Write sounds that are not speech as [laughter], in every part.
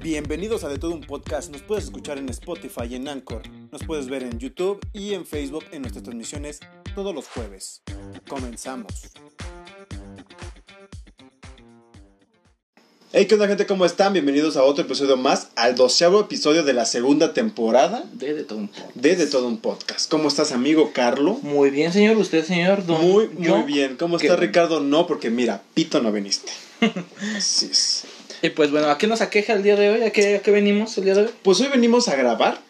Bienvenidos a De Todo un Podcast. Nos puedes escuchar en Spotify y en Anchor. Nos puedes ver en YouTube y en Facebook en nuestras transmisiones todos los jueves. Comenzamos. Hey, ¿qué onda gente? ¿Cómo están? Bienvenidos a otro episodio más, al doceavo episodio de la segunda temporada De, de todo un poco. de De Todo un Podcast. ¿Cómo estás, amigo Carlo? Muy bien, señor. ¿Usted, señor? Don- Muy, yo? muy bien. ¿Cómo está. Ricardo? No, porque mira, Pito no viniste. [laughs] Así es. Y pues bueno, ¿a qué nos aqueja el día de hoy? ¿A qué, a qué venimos el día de hoy? Pues hoy venimos a grabar,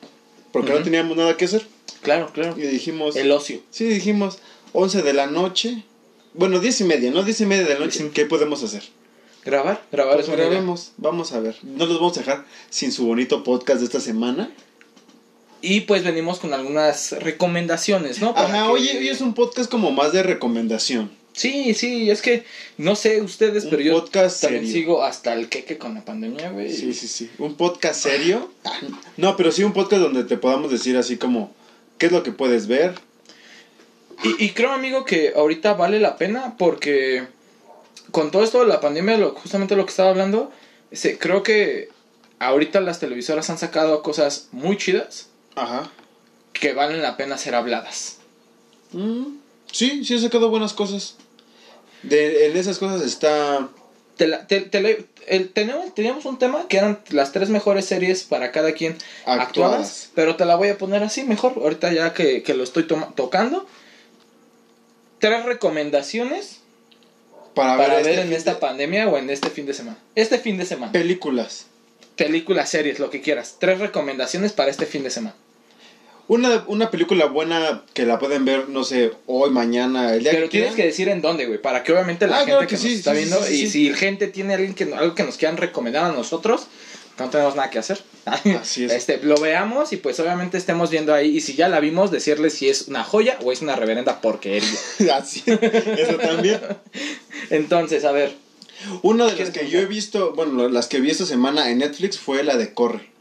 porque no teníamos nada que hacer. Claro, claro. Y dijimos... El ocio. Sí, dijimos 11 de la noche. Bueno, 10 y media, ¿no? 10 y media de la noche. ¿Qué podemos hacer? ¿Grabar? Grabar Pues grabemos, vamos a ver. No los vamos a dejar sin su bonito podcast de esta semana. Y pues venimos con algunas recomendaciones, ¿no? Para Ajá, que- oye, hoy es un podcast como más de recomendación. Sí, sí, es que no sé ustedes, Un pero yo podcast también serio. sigo hasta el queque con la pandemia, güey. Sí, sí, sí. Un podcast serio. No, pero sí un podcast donde te podamos decir así como, ¿qué es lo que puedes ver? Y, y creo, amigo, que ahorita vale la pena porque con todo esto de la pandemia, lo, justamente lo que estaba hablando, se, creo que ahorita las televisoras han sacado cosas muy chidas Ajá. que valen la pena ser habladas. Mm, sí, sí he sacado buenas cosas. De, en esas cosas está... Te la- te- te la- el- tenemos, teníamos un tema que eran las tres mejores series para cada quien Actuadas. actuadas, pero te la voy a poner así mejor, ahorita ya que, que lo estoy tocando. Tres recomendaciones Para, para ver, ver este en esta de- pandemia o en este fin de semana. Este fin de semana. películas. Películas, series, lo que quieras. Tres recomendaciones para este fin de semana. Una, una película buena que la pueden ver, no sé, hoy, mañana, el día Pero que tienes que decir en dónde, güey, para que obviamente la Ah, gente claro que, que nos sí, está sí, viendo y si gente tiene alguien que, algo que nos quieran recomendar a nosotros, no tenemos nada que hacer. [laughs] Así es. Este, lo veamos y pues obviamente estemos viendo ahí y si ya la vimos decirles si es una joya o es una reverenda porquería. [laughs] Así, eso también. [laughs] Entonces, a ver, Una de las ¿Quieres que yo he visto, bueno, las que vi esta semana en Netflix fue la de Corre.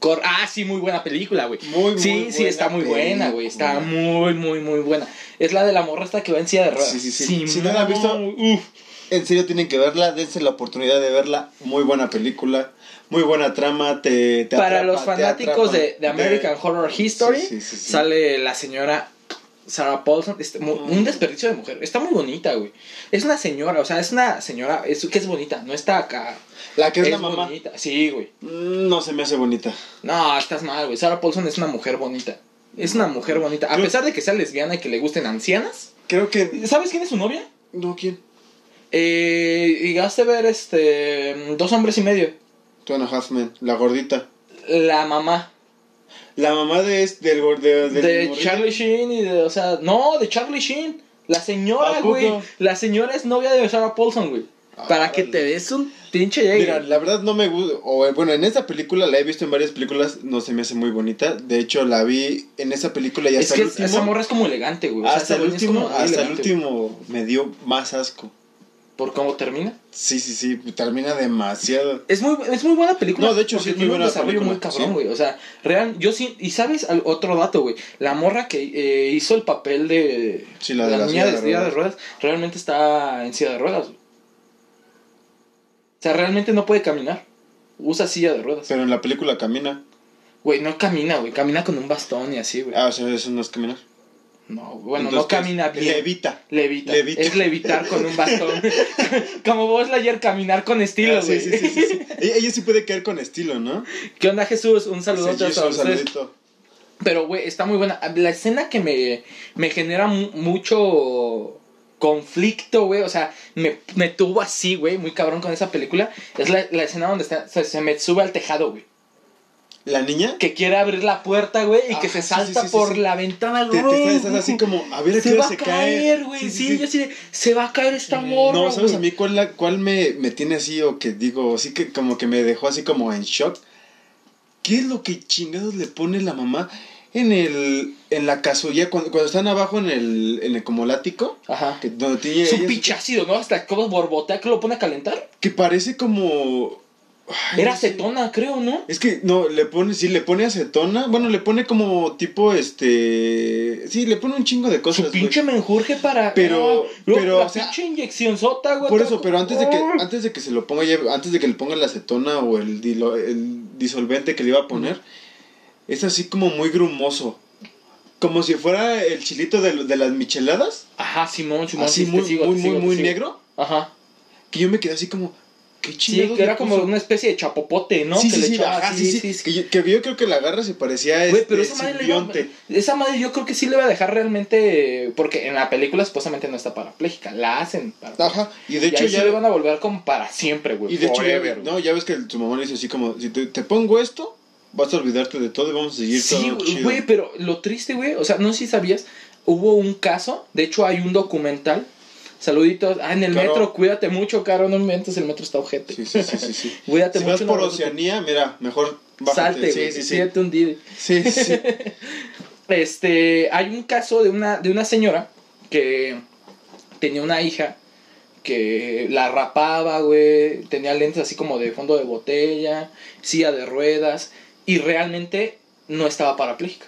Cor- ah, sí, muy buena película, güey. Muy, muy Sí, buena sí, está muy buena, güey. Está muy, muy, muy buena. Es la de la morra esta que va en silla de ruedas. Sí, sí, sí. Si no la han visto, uf. En serio tienen que verla, dense la oportunidad de verla. Muy buena película, muy buena trama, te, te Para atrapa, los te fanáticos atrapa. de, de American Horror History, Sí, sí, sí, sí. sale la señora Sarah Paulson. Mm. Un desperdicio de mujer. Está muy bonita, güey. Es una señora, o sea, es una señora es, que es bonita. No está acá. La que es, la mamá. bonita. Sí, güey. Mm, No se me hace bonita. No, estás mal, güey. Sarah Paulson es una mujer bonita. Es una mujer bonita. A pesar de que sea lesbiana y que le gusten ancianas. Creo que. ¿Sabes quién es su novia? No, ¿quién? Eh, llegaste a ver este. Dos hombres y medio. Two and a Half Men, la gordita. La mamá. La mamá de este, del gordo. de Charlie Sheen y de. O sea, no, de Charlie Sheen. La señora, güey. La señora es novia de Sarah Paulson, güey. Para que te des un pinche llegue. Mira, la verdad no me gusta. O bueno, en esta película la he visto en varias películas, no se me hace muy bonita. De hecho, la vi en esa película y es hasta que el último. esa morra es como elegante, güey. O sea, hasta el es hasta el último me dio más asco. ¿Por cómo termina? Sí, sí, sí, termina demasiado. Es muy, es muy buena película. No, de hecho, sí es muy un buena desarrollo película, muy cabrón, sí. güey. O sea, real, yo sí. Y sabes Al- otro dato, güey. La morra que eh, hizo el papel de. Sí, la de la niña silla de de silla de ruedas. ruedas. Realmente está en silla de ruedas, güey. O sea, realmente no puede caminar. Usa silla de ruedas. Pero en la película camina. Güey, no camina, güey. Camina con un bastón y así, güey. Ah, o sea, eso no es caminar. No, bueno, Entonces, no camina bien. Levita. Levita. Levita. Es levitar con un bastón. [laughs] Como vos ayer caminar con estilo, Ah, güey. sí, sí, sí, sí, [laughs] sí. Ella, ella sí puede caer con estilo, ¿no? ¿Qué onda, Jesús? Un saludo Sí, a todos un saludito. Pero, güey, está muy buena. La escena que me, me genera mu- mucho conflicto, güey. O sea, me, me tuvo así, güey, muy cabrón con esa película. Es la, la escena donde está, se, se me sube al tejado, güey. ¿La niña? Que quiere abrir la puerta, güey, y que Ah, se sí, salta sí, sí, sí, por sí. la ventana, Te, güey. te estás así como, a ver a qué Se hora va a se caer, cae. güey. Sí, yo así de, se va a caer esta morra. No, ¿sabes a mí cuál, la, cuál me, me tiene así o que digo, así que como que me dejó así como en shock? ¿Qué es lo que chingados le pone la mamá en el en la casulla cuando, cuando están abajo en el en el como el ático? Ajá. Que, donde tiene Es un pinche ácido, ¿no? Hasta como borbotea que lo pone a calentar. que parece como Ay, Era acetona, creo, ¿no? Es que no, le pone, sí, le pone acetona. Bueno, le pone como tipo este. Sí, le pone un chingo de cosas. Su pinche menjurje para. Pero- Ah, luego pero, la o sea, pinche inyección sota, güey. Por eso, pero antes de que, antes de que se lo ponga, ya- antes de que le ponga la acetona o el, dilo- el disolvente que le iba a poner, es así como muy grumoso. Como si fuera el chilito de, de las micheladas. Ajá, Simón, Simón. así sí, muy, sigo, muy, sigo, muy, muy negro. Ajá. Que yo me quedé así como, qué Sí, que era como una especie de chapopote, ¿no? Sí, que sí, le sí, echaba así, sí, sí, Que, yo, que yo creo que la garra se parecía a Güey, este pero esa madre, le esa madre yo creo que sí le va a dejar realmente. Porque en la película supuestamente no está parapléjica. La hacen. Ajá, y de y hecho ahí ya... sí le van a volver como para siempre, güey. Y de hecho, ya, güey. no, ya ves que tu mamá le dice así como, si te, te pongo esto, vas a olvidarte de todo y vamos a seguir Sí, todo chido. güey, pero lo triste, güey, o sea, no sé si sabías, hubo un caso, de hecho hay un documental, saluditos, ah, en el metro, cuídate mucho, caro, no inventes, el metro está ojete. Sí, sí, sí, sí, sí. [laughs] Cuídate si mucho. vas por no, Oceanía, mira, mejor bájate. Salte, sí, sí, sí. un. Sí, sí, sí. [laughs] Este, hay un caso de una, de una señora que tenía una hija que la rapaba, güey, tenía lentes así como de fondo de botella, silla de ruedas, y realmente no estaba parapléjica.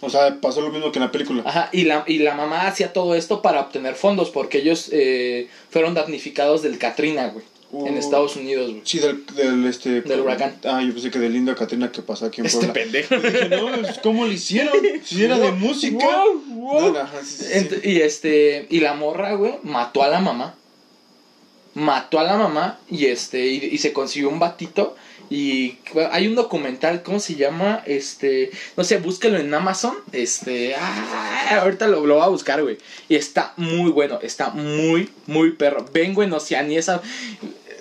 O sea, pasó lo mismo que en la película. Ajá, y la, y la mamá hacía todo esto para obtener fondos, porque ellos eh, fueron damnificados del Katrina, güey, en Uh, Estados Unidos, güey. Sí, del, del, este... Del huracán. Ah, yo pensé que del Indio Catrina que pasó aquí en Este Puebla. pendejo. Dije, no, pues, ¿cómo lo hicieron? Si era de música. Wow, wow. No, no, sí, sí, y este, y la morra, güey, mató a la mamá. Mató a la mamá y este, y, y se consiguió un batito. Y hay un documental, ¿cómo se llama? Este, no sé, búsquelo en Amazon. Este, ah, ahorita lo, lo voy a buscar, güey. Y está muy bueno, está muy, muy perro. Vengo en Oceanía, esa.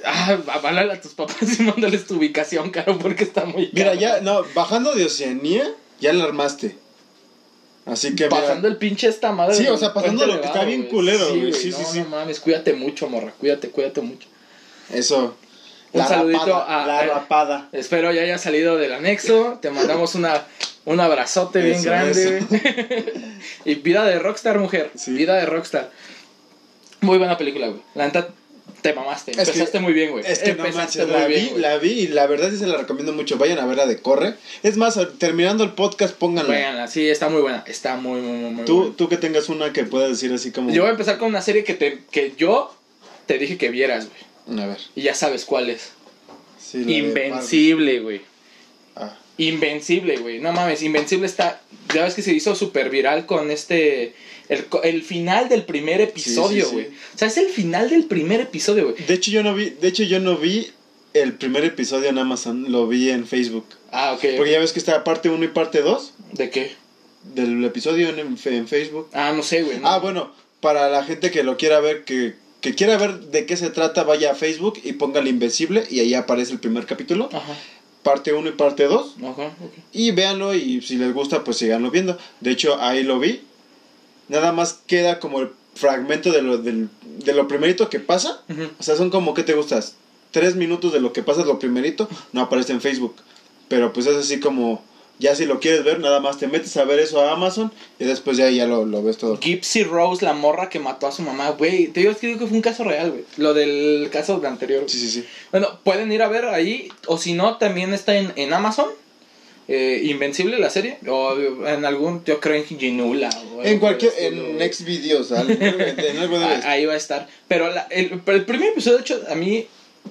Ah, a tus papás [laughs] y mándales tu ubicación, caro, porque está muy. Mira, ya, no, bajando de Oceanía, ya la armaste. Así que, mira, Pasando el pinche esta madre. Sí, o sea, pasando lo que está bien culero, güey. güey, Sí, no, sí, sí. No mames, cuídate mucho, morra. Cuídate, cuídate mucho. eso. Un saludito rapada, a- La a- rapada. Espero ya haya salido del anexo. Te mandamos una, un abrazote bien Eso, grande. eso. [laughs] y vida de rockstar, mujer. Sí. Vida de rockstar. Muy buena película, güey. La neta, te mamaste. Es que- Empezaste muy bien, güey. Es que no Empezaste manches, muy la bien, vi, güey. la vi y la verdad sí se la recomiendo mucho. Vayan a verla de corre. Es más, terminando el podcast, pónganla. Véanla, sí, está muy buena. Está muy, muy, muy, muy Tú, buena. tú que tengas una que puedas decir así como. Yo voy a empezar con una serie que, te, que yo te dije que vieras, güey. A ver. Y ya sabes cuál es. Sí, Invencible, güey. Ah, Invencible, güey. No mames, Invencible está. Ya ves que se hizo súper viral con este. El, el final del primer episodio, sí, sí. güey. O sea, es el final del primer episodio, güey. De hecho, yo no vi. De hecho, yo no vi el primer episodio en Amazon. Lo vi en Facebook. Ah, ok. Porque ya ves que está parte 1 y parte 2 ¿De qué? del episodio en, en Facebook. Ah, no sé, güey. no. Ah, bueno, para la gente que lo quiera ver, que, que quiera ver de qué se trata, vaya a Facebook y póngale Invencible y ahí aparece el primer capítulo, Ajá. parte 1 y parte 2. Ajá, ok. Y véanlo y si les gusta, pues síganlo viendo. De hecho, ahí lo vi. Nada más queda como el fragmento de lo, del- de lo primerito que pasa. O sea, son como, ¿qué te gustas? Tres minutos de lo que pasa, lo primerito, no aparece en Facebook. Pero pues es así como, ya si lo quieres ver, nada más te metes a ver eso a Amazon y después ya, ya lo, lo ves todo. Gypsy Rose, la morra que mató a su mamá, güey. Te digo es que digo que fue un caso real, güey. Lo del caso anterior. Sí, sí, sí. Bueno, pueden ir a ver ahí. O si no, también está en, en Amazon. eh, Invencible la serie. O en algún, yo creo en Ginula. o En cualquier, en. Next Videos, en algo Ah. [laughs] Ahí va a estar. Pero la- el, pero el primer episodio, de hecho, a mí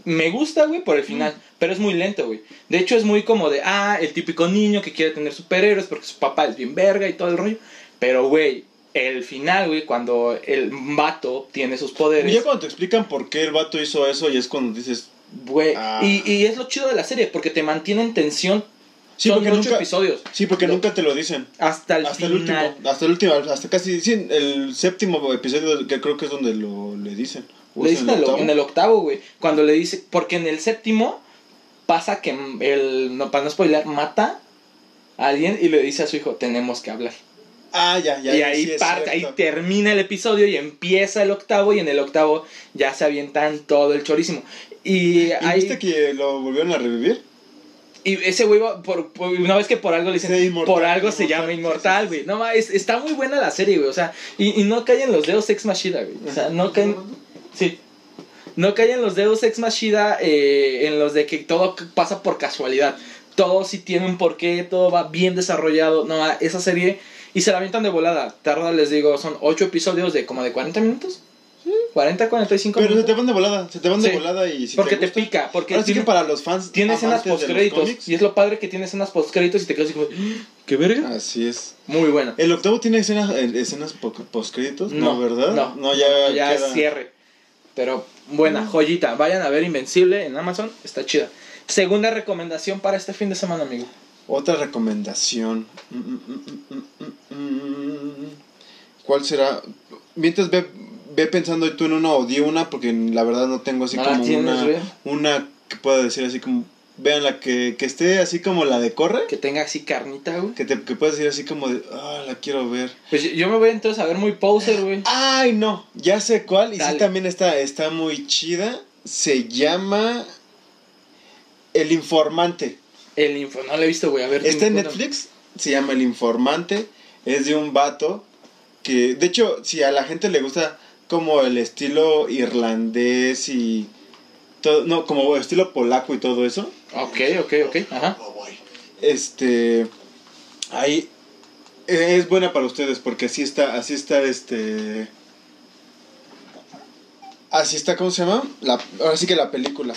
me gusta, güey, por el final. Pero es muy lento, güey. De hecho, es muy como de, ah, el típico niño que quiere tener superhéroes porque su papá es bien verga y todo el rollo. Pero, güey, el final, güey, cuando el vato tiene sus Y poderes. ya cuando te explican por qué el vato hizo eso, y es cuando dices, Güey, Ah. y, y es lo chido de la serie, porque te mantiene en tensión. Sí, Son porque ocho nunca- episodios. sí, porque Lo- nunca te lo dicen. Hasta el hasta el último, hasta el último, hasta casi, sí, el séptimo episodio que creo que es donde lo le dicen. ¿O Le dicen en el, octavo? en el octavo, güey. Cuando le dice. Porque en el séptimo pasa que el. No, para no spoiler, mata a alguien y le dice a su hijo: Tenemos que hablar. Ah, ya, ya. y ahí sí, parte, ahí termina el episodio y empieza el octavo. Y en el octavo ya se avientan todo el chorísimo. Y, ¿Y ahí. viste que lo volvieron a revivir? Y ese güey, por, por- una vez que por algo le dicen, Sí, inmortal, por algo se llama inmortal, güey. sí. No, es- está muy buena la serie, güey. O sea, y, y no caen los dedos Ex Machina, güey. O sea, no caen. Sí. No cae en los Deus Ex Machina, eh, en los de que todo pasa por casualidad. Todo sí tiene un porqué, todo va bien desarrollado. No, ah, esa serie. Y se la avientan de volada. Tarda, les digo, son 8 episodios de como de 40 minutos. 40, 45 Pero se minutos. te van de volada, se te van de Sí. volada y si porque te, gusta- pica. Porque Ahora sí que para los fans tiene escenas postcréditos. Y es lo padre que tiene escenas postcréditos y te quedas así como, ¿qué verga? Así es. Muy buena. ¿El octavo tiene escenas, eh, escenas po- postcréditos? No, No, ¿verdad? no. ya, ya queda- es cierre. Pero buena, joyita. Vayan a ver Invencible en Amazon. Está chida. Segunda recomendación para este fin de semana, amigo. Otra recomendación. Mm, mm, mm. ¿Cuál será? Mientras ve, ve pensando tú en una o di una, porque la verdad no tengo así como tienes, una, una que pueda decir así como. Vean la que, que esté así como la de corre. Que tenga así carnita, güey. Que, te, que puedas decir así como de. Ah, la quiero ver. Pues yo- yo me voy entonces a ver muy poser, güey. Ay, no. Ya sé cuál. Y sí también está, está muy chida. Se llama. El Informante. El info, no lo he visto, güey. A ver. Está en Netflix, se llama El Informante, es de un vato que, de hecho, si a la gente le gusta como el estilo irlandés y todo, no, como estilo polaco y todo eso. Ok, ok, ok. Ajá. este, ahí es buena para ustedes porque así está, así está, este, así está, ¿cómo se llama? La, ahora sí que la película.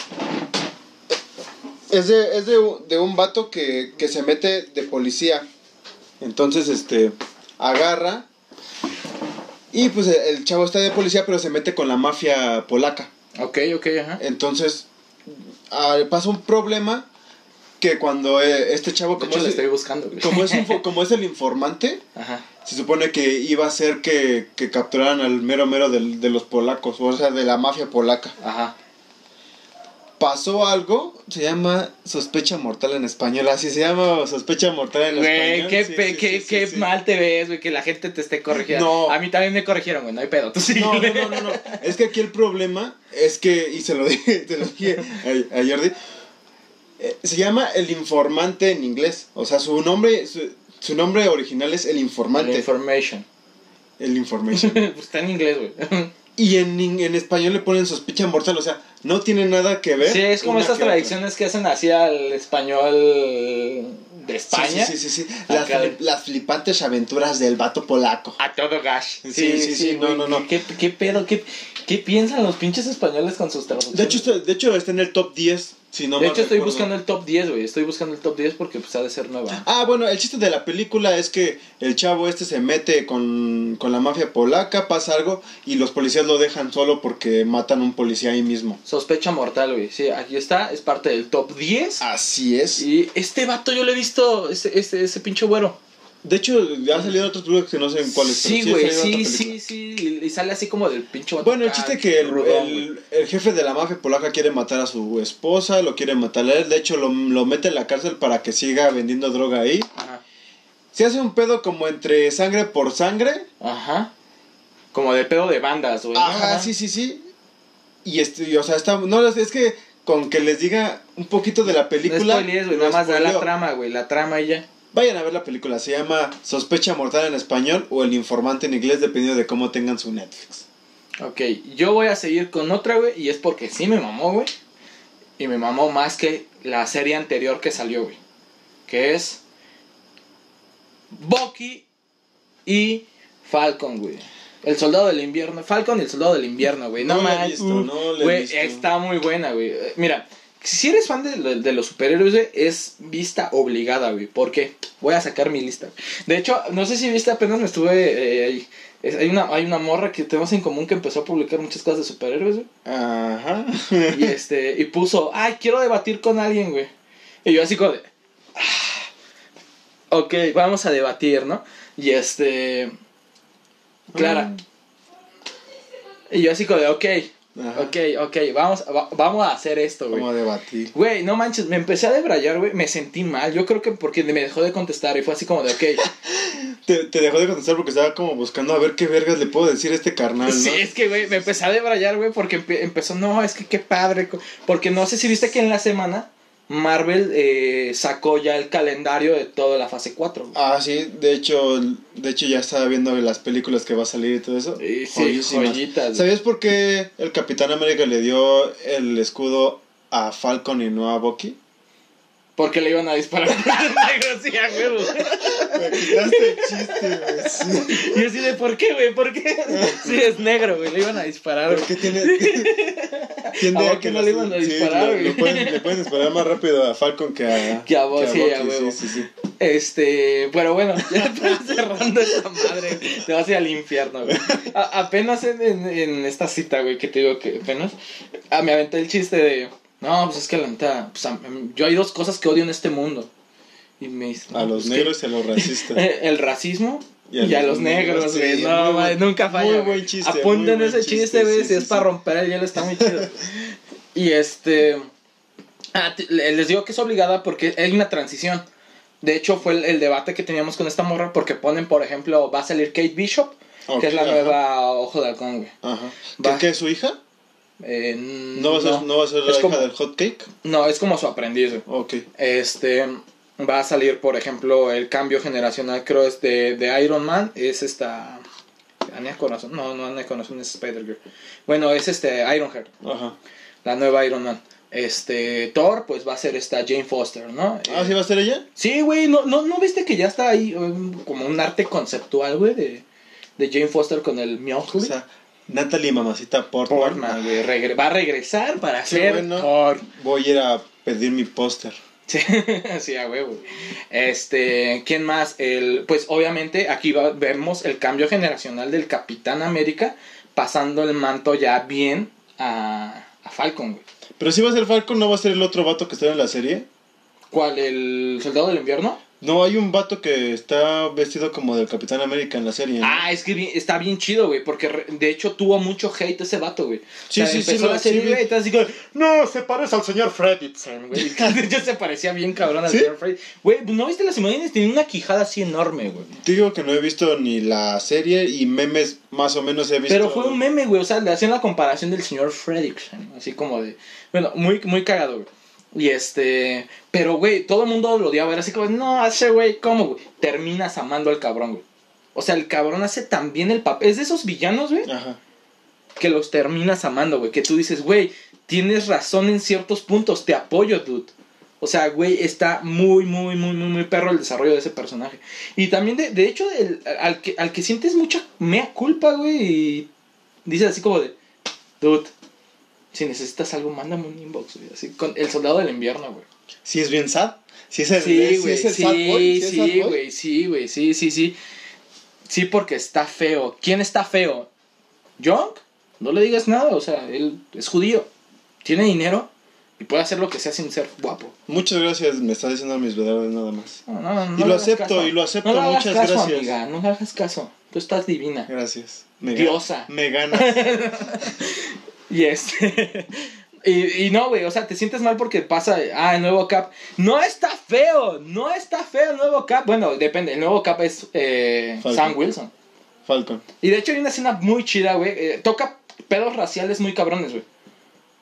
Es de, es de, un- de un vato que, que se mete de policía. Entonces, este, agarra. Y pues el, el chavo está de policía, pero se mete con la mafia polaca. Ok, ok, ajá. Entonces, ah, pasa un problema que cuando eh, este chavo, De como hecho, es, estoy buscando, como, es info- [laughs] como es el informante, Ajá. se supone que iba a ser que, que capturaran al mero mero del- de los polacos, o sea, de la mafia polaca. Ajá. Pasó algo, se llama sospecha mortal en español, así se llama sospecha mortal en Güey, español. qué, Sí, qué, sí, qué mal te ves, güey, que la gente te esté corrigiendo. No. A mí también me corrigieron, güey, no hay pedo. Tú. No, no, no, no, no. Es que aquí el problema es que, y se lo dije, [laughs] te lo dije a, a Jordi, eh, se llama el informante en inglés. O sea, su nombre, su, su nombre original es el informante. Information. el information. [laughs] Pues está en inglés, güey. [laughs] Y en, en español le ponen sospecha mortal, o sea, no tiene nada que ver. Sí, es como estas que otra. tradiciones que hacen así al español de España. Sí, sí, sí, sí. sí. Las, flip- las flipantes aventuras del vato polaco. A todo gash. Sí, sí, sí, no, güey. no, no. ¿Qué, qué pedo? ¿Qué, ¿Qué piensan los pinches españoles con sus traducciones? De hecho, de hecho, está en el top 10, no de hecho estoy recuerdo. buscando el top 10, güey. Estoy buscando el top 10 porque pues ha de ser nueva. Ah, bueno, el chiste de la película es que el chavo este se mete con, con la mafia polaca, pasa algo y los policías lo dejan solo porque matan a un policía ahí mismo. Sospecha mortal, güey. Sí, aquí está. Es parte del top 10. Así es. Y este vato yo lo he visto, ese, ese, ese pinche güero. De hecho, ya ha salido otros películas que no sé en cuáles. Sí, güey, sí, sí, sí. Y, sale así como del pinche. Bueno, el chiste es que el, rudón, el- jefe de la mafia polaca quiere matar a su esposa, lo quiere matar a él. De hecho, lo, lo mete en la cárcel para que siga vendiendo droga ahí. Ajá. Se hace un pedo como entre sangre por sangre. Ajá. Como de pedo de bandas, güey. ¿no? Ajá, sí, sí, sí. Y este, y, o sea, está. No, es que con que les diga un poquito de la No película. spoilees, güey. Nada más da la trama, güey. La trama y ya. Vayan a ver la película. Se llama Sospecha Mortal en español o El Informante en inglés, dependiendo de cómo tengan su Netflix. Ok, yo voy a seguir con otra, güey. Y es porque sí me mamó, güey. Y me mamó más que la serie anterior que salió, güey. Que es. Bucky y Falcon, güey. El soldado del invierno. Falcon y el soldado del invierno, güey. No, No manches. visto, no Güey, está muy buena, güey. Mira, si eres fan de, de- de los superhéroes, güey, es vista obligada, güey. ¿Por qué? Voy a sacar mi lista. De hecho, no sé si viste, apenas me estuve. eh, ahí. Es- hay, una, hay una morra que tenemos en común que empezó a publicar muchas cosas de superhéroes, güey. Ajá. Y este, y puso, ay, quiero debatir con alguien, güey. Y yo así como de. "Ah, ok, vamos a debatir, ¿no? Y este. Clara. Y yo así como de, ok, Ajá. ok, ok, vamos, va- vamos a hacer esto, güey. Vamos a debatir. Güey, no manches, me empecé a debrayar, güey, me sentí mal. Yo creo que porque me dejó de contestar y fue así como de, ok. [laughs] Te, te dejó de contestar porque estaba como buscando a ver qué vergas le puedo decir a este carnal, ¿no? Sí, es que, güey, me empecé a debrayar, güey, porque empe- empezó, no, es que qué padre. Porque no sé si viste que en la semana Marvel eh, sacó ya el calendario de toda la fase 4. güey. Ah, sí, de hecho, de hecho ya estaba viendo las películas que va a salir y todo eso. Sí, sí, Joyísimas. joyitas. ¿Sabías por qué el Capitán América le dio el escudo a Falcon y no a Bucky? Porque le iban a disparar. [laughs] Sí, a huevo. Me quitaste el chiste, güey. Sí. Y así de, ¿por qué, güey? ¿Por qué? Sí, es negro, güey. Le iban a disparar. ¿Por güey. qué tiene.? tiende ¿A Bucky no le iban a disparar, güey? le pueden disparar más rápido a Falcon que a. Que a Bucky, sí, a Bucky, huevo. Sí, sí, sí. Este, pero bueno, [laughs] ya cerrando esta madre, güey, te vas a ir al infierno, güey. A- apenas en, en, en esta cita, güey, que te digo que apenas, ah, me aventé el chiste de, no, pues es que la neta, pues, yo hay dos cosas que odio en este mundo. Y me dice, A no, los pues, negros y a los racistas. [laughs] el racismo y a, los negros, güey. no, güey, nunca falla. muy güey. buen chiste, Apunten ese chiste, güey, sí, si sí, es para romper el hielo, está muy chido. y este. ah, les digo que es obligada porque hay una transición. De hecho, fue el, el debate que teníamos con esta morra porque ponen, por ejemplo, va a salir Kate Bishop, que es la ajá. nueva Ojo de Halcón, güey. Ajá. ¿Qué, qué es su hija? Eh, ¿No va a ser, no. va a ser la Es hija como- del hot cake? No, es como su aprendiz. Ok. Este va a salir, por ejemplo, el cambio generacional, creo es de, de Iron Man, es esta Anya Corazón, no, no Anya Corazón es Spider-Girl. Bueno, es este Ironheart, Ajá. la nueva Iron Man. Este Thor, pues va a ser esta Jane Foster, ¿no? Ah, ¿sí va a ser ella? Sí, güey, ¿no, no, ¿no viste que ya está ahí um, como un arte conceptual, güey, de, de Jane Foster con el Mjolnir? O sea, Natalie Mamacita Portman. Portman, güey, regre- va a regresar para Qué ser bueno. Thor. Voy a ir a pedir mi póster. Sí, [laughs] sí, a huevo. Este, ¿quién más? El, pues obviamente aquí va- vemos el cambio generacional del Capitán América pasando el manto ya bien a, a Falcon, güey. Pero si va a ser Falcon, ¿no va a ser el otro vato que está en la serie? ¿Cuál? ¿El Soldado del Invierno? No, hay un vato que está vestido como del Capitán América en la serie. ¿no? Ah, es que bien- está bien chido, güey, porque re- de hecho tuvo mucho hate ese vato, güey. Sí, O sea, sí, sí, empezó lo- la serie, sí güey, así como, no, se parece al señor Fredrickson, güey. [laughs] Hecho [laughs] se parecía bien cabrón al ¿Sí? señor Fredrickson. Güey, ¿no viste las imágenes? Tenía una quijada así enorme, güey. Te digo que no he visto ni la serie y memes más o menos he visto. Pero fue un meme, güey. O sea, le hacían la comparación del señor Fredrickson. Así como de. Bueno, muy, muy cagado, güey. Y este. Pero, güey, todo el mundo lo odiaba. Era así como, no, ese güey, ¿cómo, güey? Terminas amando al cabrón, güey. O sea, el cabrón hace tan bien el papel. Es de esos villanos, güey, Ajá. que los terminas amando, güey. Que tú dices, güey, tienes razón en ciertos puntos. Te apoyo, dude. O sea, güey, está muy, muy, muy, muy, muy perro el desarrollo de ese personaje. Y también, de, de hecho, el- al, que, al que sientes mucha mea culpa, güey, y dices así como de, dude, si necesitas algo, mándame un inbox, güey. Así, con el soldado del invierno, güey. Si es bien sad. Si es el, Sí, güey, sí, sad boy, si es sad sí, boy. güey, sí, güey, sí, sí, sí. Sí, porque está feo. ¿Quién está feo? ¿Young? No le digas nada, o sea, él es judío. Tiene dinero y puede hacer lo que sea sin ser guapo. Muchas gracias, me estás diciendo mis verdades nada más. No, no, no Y lo acepto, caso. y lo acepto, No le hagas muchas caso, gracias. amiga, no le hagas caso. Tú estás divina. Gracias. Me Diosa. Me ganas. [laughs] [laughs] Y este. [laughs] Y, y no, güey, o sea, te sientes mal porque pasa, ah, el nuevo Cap. No está feo, no está feo el nuevo Cap. Bueno, depende, el nuevo Cap es eh. Sam Wilson. Falcon. Y de hecho hay una escena muy chida, güey. eh, toca pedos raciales muy cabrones, güey.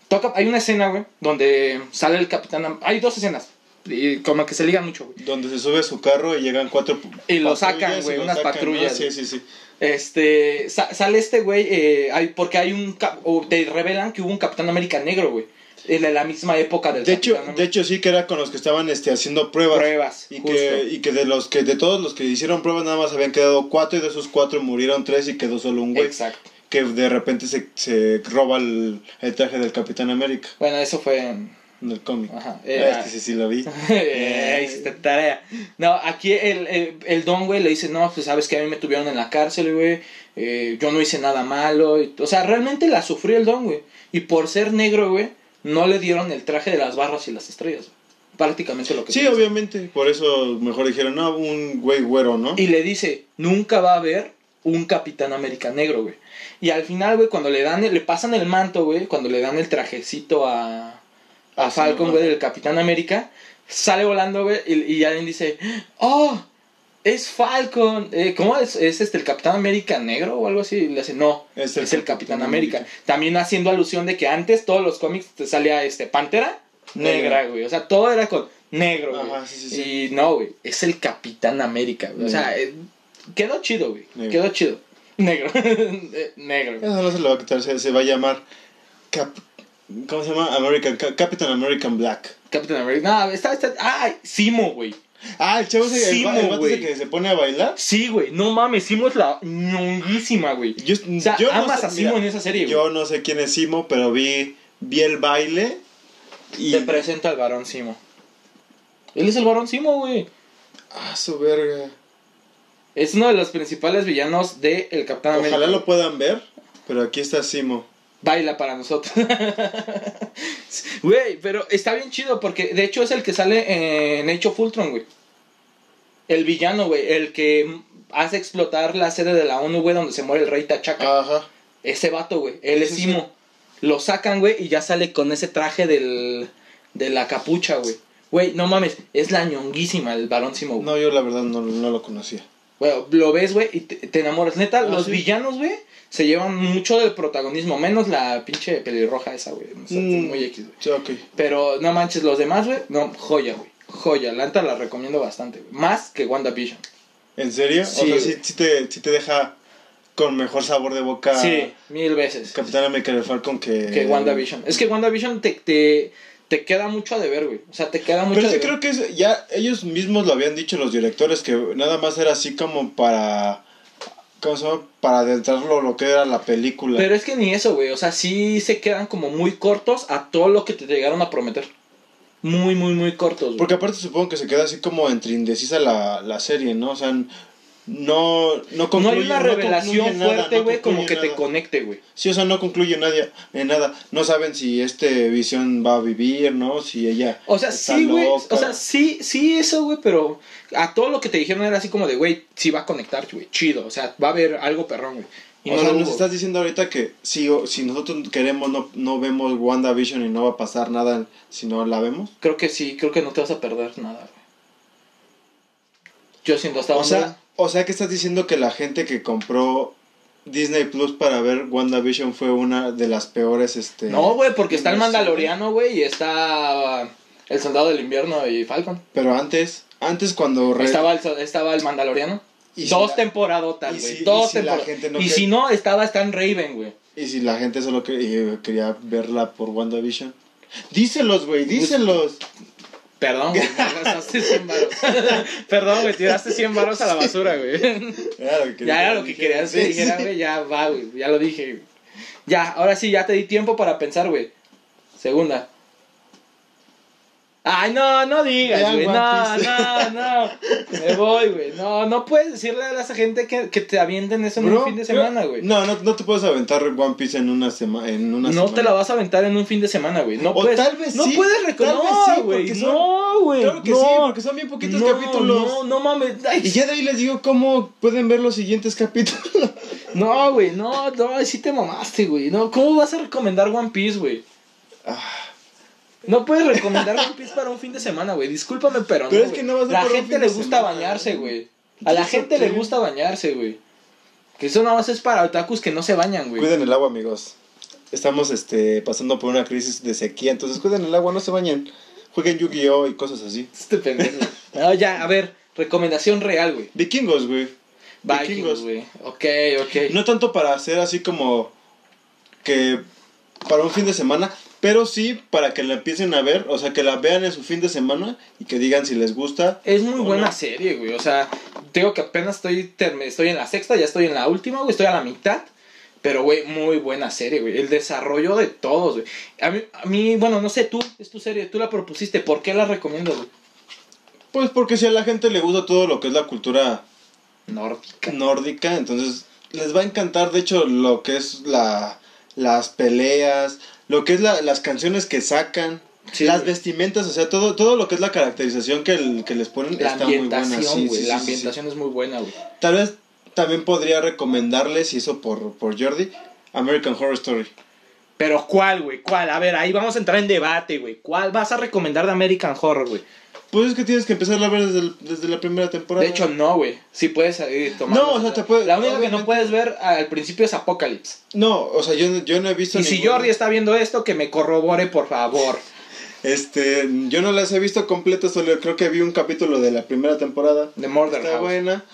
Toca, hay una escena, güey, donde sale el capitán. Hay dos escenas. Y como que se ligan mucho, güey. Donde se sube a su carro y llegan cuatro. Y lo sacan, güey, unas sacan, patrullas, ¿no? Sí, sí, sí. Este, sa- sale este güey, eh, hay- porque hay un, o te revelan que hubo un Capitán América negro, güey. En la- misma época del De hecho, de hecho sí que era con los que estaban este, haciendo pruebas. Pruebas, Y justo. que, y que de los que de todos los que hicieron pruebas nada más habían quedado cuatro y de esos cuatro murieron tres y quedó solo un güey. Exacto. Que de repente se, se roba el, el traje del Capitán América Bueno, eso fue en... en el cómic. Ajá. Ah, eh, este sí, sí lo vi. [laughs] eh, hiciste tarea. No, aquí el, el, el don, güey, le dice, no, pues sabes que a mí me tuvieron en la cárcel, güey. eh, yo no hice nada malo. y- o sea, realmente la sufrió el don, güey. Y por ser negro, güey, no le dieron el traje de las barras y las estrellas. güey. Prácticamente lo que Sí, obviamente. Por eso mejor dijeron, no, un güey güero, ¿no? Y le dice, nunca va a haber un Capitán América negro, güey. Y al final, güey, cuando le dan, el- le pasan el manto, güey, cuando le dan el trajecito a, a Falcon, güey, del Capitán América, sale volando, güey, y, y alguien dice, oh, es Falcon. Eh, ¿Cómo es? ¿Es este el Capitán América negro o algo así? Y le dice, no, Es es el Capitán Capitán América. América. También haciendo alusión de que antes todos los cómics te salía este Pantera negra, güey. O sea, todo era con negro, güey. Ajá, sí, sí, sí. Y no, güey, es el Capitán América, güey. O sea, eh, quedó chido, güey. Quedó chido. Negro. [laughs] Eh, negro. Eso no se lo va a quitar, se, se va a llamar. Cap- ¿Cómo se llama? American, Ca- Captain American Black. Capitán América. No, está, está. ¡Ay! Simo, güey. Ah, el chavo el, Simo, el güey. que se pone a bailar. Sí, güey. No mames, Simo es la ñonguísima, güey. Yo, O sea, yo no amas sé- a Simo mira, en esa serie, güey. Yo no sé quién es Simo, pero vi, vi el baile. Y. Te presento al varón Simo. Él es el varón Simo, güey. Ah, su verga. Es uno de los principales villanos de El Capitán América. Ojalá lo puedan ver, pero aquí está Simo. Baila para nosotros. [laughs] Güey, pero está bien chido porque de hecho es el que sale en Age of Ultron, güey. El villano, güey. El que hace explotar la sede de la ONU, güey, donde se muere el rey T'Chaka. Ajá. Ese vato, güey. Él es Simo. Lo sacan, güey, y ya sale con ese traje del, de la capucha, güey. Güey, no mames, es la ñonguísima el varón Simo. No, yo la verdad no, no lo conocía. Bueno, lo ves, güey, y te, te enamoras. Neta, Ah, los sí. villanos, güey, se llevan mucho del protagonismo. Menos la pinche pelirroja esa, güey. O sea, Mm. Muy X, güey. Sí, ok. Pero no manches, los demás, güey, no, joya, güey. Joya, la neta la recomiendo bastante, güey. Más que WandaVision. ¿En serio? Sí, o sea, sí te, sí te deja con mejor sabor de boca Sí, mil veces. Capitán América del Falcon que... Que WandaVision. Es que WandaVision te, te, te queda mucho a deber, güey. O sea, te queda mucho Pero a deber. creo que es- ya ellos mismos lo habían dicho los directores, que nada más era así como para... ¿Cómo se llama? Para adentrarlo lo que era la película. Pero es que ni eso, güey. O sea, sí se quedan como muy cortos a todo lo que te llegaron a prometer. Muy, muy, muy cortos, güey. Porque aparte supongo que se queda así como entre indecisa la, la serie, ¿no? O sea, no... No, no hay una revelación fuerte, no güey, como que te conecte, güey. Sí, o sea, no concluye nadie, en nada. No saben si este Visión va a vivir, ¿no? Si ella O sea, está sí, güey. O sea, sí, sí, eso, güey, pero a todo lo que te dijeron era así como de, güey, sí va a conectar, güey, chido. O sea, va a haber algo perrón, güey. Y o no sea, nos estás diciendo ahorita que si, si nosotros queremos no, no vemos WandaVision y no va a pasar nada si no la vemos. Creo que sí, creo que no te vas a perder nada, güey. Yo siento hasta O sea, o sea que estás diciendo que la gente que compró Disney Plus para ver WandaVision fue una de las peores este No, güey, porque está el. Mandaloriano, güey, y está el Soldado del Invierno y Falcon. Pero antes, antes cuando re- Estaba el, estaba el Mandaloriano. y si Dos la- temporadotas, güey. si- Dos y si la temporadas. gente no y si no, estaba Stan Raven, güey. y si la gente solo que- quería verla por WandaVision. Díselos, güey, díselos. Perdón, güey, gastaste 100 varos. Perdón, güey, tiraste 100 varos a la basura, güey. Que Ya era lo que querías que dijera, güey. Ya va, güey. Ya lo dije. Ya, ahora sí, ya te di tiempo para pensar, güey. Segunda. Ay, no, no digas, güey. No, no, no. Me voy, güey. No, no puedes decirle a esa gente que, que te avienten eso en Bro, un fin de semana, güey. No, no, no te puedes aventar One Piece en una, sema en una No semana. te la vas a aventar en un fin de semana, güey. No O puedes. tal vez no sí, puedes tal reconocer. vez sí, No, güey. No, güey. Claro que no. sí, porque son bien poquitos no, capítulos. No, no mames. Ay, Y ya de ahí les digo cómo pueden ver los siguientes capítulos. [laughs] No, güey, no, no, sí te mamaste, güey. No, ¿cómo vas a recomendar One Piece, güey? Ah, No puedes recomendar One Piece para un fin de semana, güey. Discúlpame, pero, Pero no. es que no va a La un gente fin le de gusta semana, bañarse, güey. A la gente le gusta bañarse, güey. Que eso nada más es para otakus que no se bañan, güey. Cuiden el agua, amigos. Estamos este, pasando por una crisis de sequía, entonces cuiden el agua, no se bañen. Jueguen Yu-Gi-Oh! y cosas así. [laughs] Este pendejo. No, ya, a ver, recomendación real, güey. Vikingos, güey. Vikings, Vikingos. güey. Ok, ok. No tanto para hacer así como que para un fin de semana, pero sí para que la empiecen a ver, o sea, que la vean en su fin de semana y que digan si les gusta. Es muy ¿O buena no? serie, güey. O sea, digo que apenas estoy, estoy en la sexta, ya estoy en la última, güey. Estoy a la mitad. Pero, güey, muy buena serie, güey. El desarrollo de todos, güey. A mí, a mí, bueno, no sé, tú, es tu serie, tú la propusiste. ¿Por qué la recomiendo, güey? Pues porque si a la gente le gusta todo lo que es la cultura Nórdica. nórdica, entonces les va a encantar, de hecho, lo que es la las peleas, lo que es la- las canciones que sacan, Sí, las güey. vestimentas, o sea, todo todo lo que es la caracterización que, el- que les ponen La está muy buena. sí, güey. sí, la sí, sí, sí. ambientación es muy buena, güey. Tal vez también podría recomendarles, y eso por, por Jordi, American Horror Story. Pero ¿cuál, güey? ¿Cuál? A ver, ahí vamos a entrar en debate, güey. ¿Cuál vas a recomendar de American Horror, güey? Pues es que tienes que empezar a ver desde, el- desde la primera temporada. De hecho, no, güey. Sí puedes ir tomando. No, o sea, te puede- La única que no puedes ver al principio es Apocalypse. no, o sea, yo, yo no he visto. Y si Jordi está viendo esto, que me corrobore, por favor. Este, yo no las he visto completas, solo creo que vi un capítulo de la primera temporada. De Murder Está House. buena.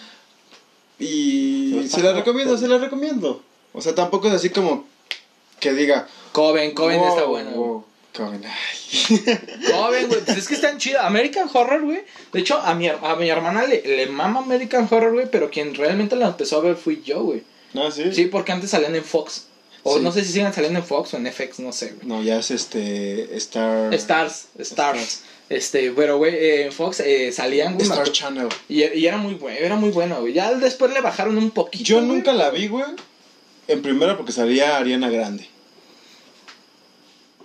Y se la recomiendo, se la recomiendo. O sea, tampoco es así como que diga. Coven, Coven "Wow, está bueno. wow, Coven, ay". Coven, güey. Pues es que están chidas. American Horror, güey. De hecho, a mi, a mi hermana le, le mama American Horror, güey. Pero quien realmente la empezó a ver fui yo, güey. No, sí. Sí, porque antes salían en Fox. O Sí. no sé si sigan saliendo en Fox o en FX, no sé, güey. No, ya es este. Star. Stars, Stars. Este, pero, güey, eh, en Fox eh, salían, güey. Star Channel. Y, y era muy bueno, era muy bueno, güey. Ya después le bajaron un poquito. Yo nunca la vi, güey. En primera porque salía Ariana Grande.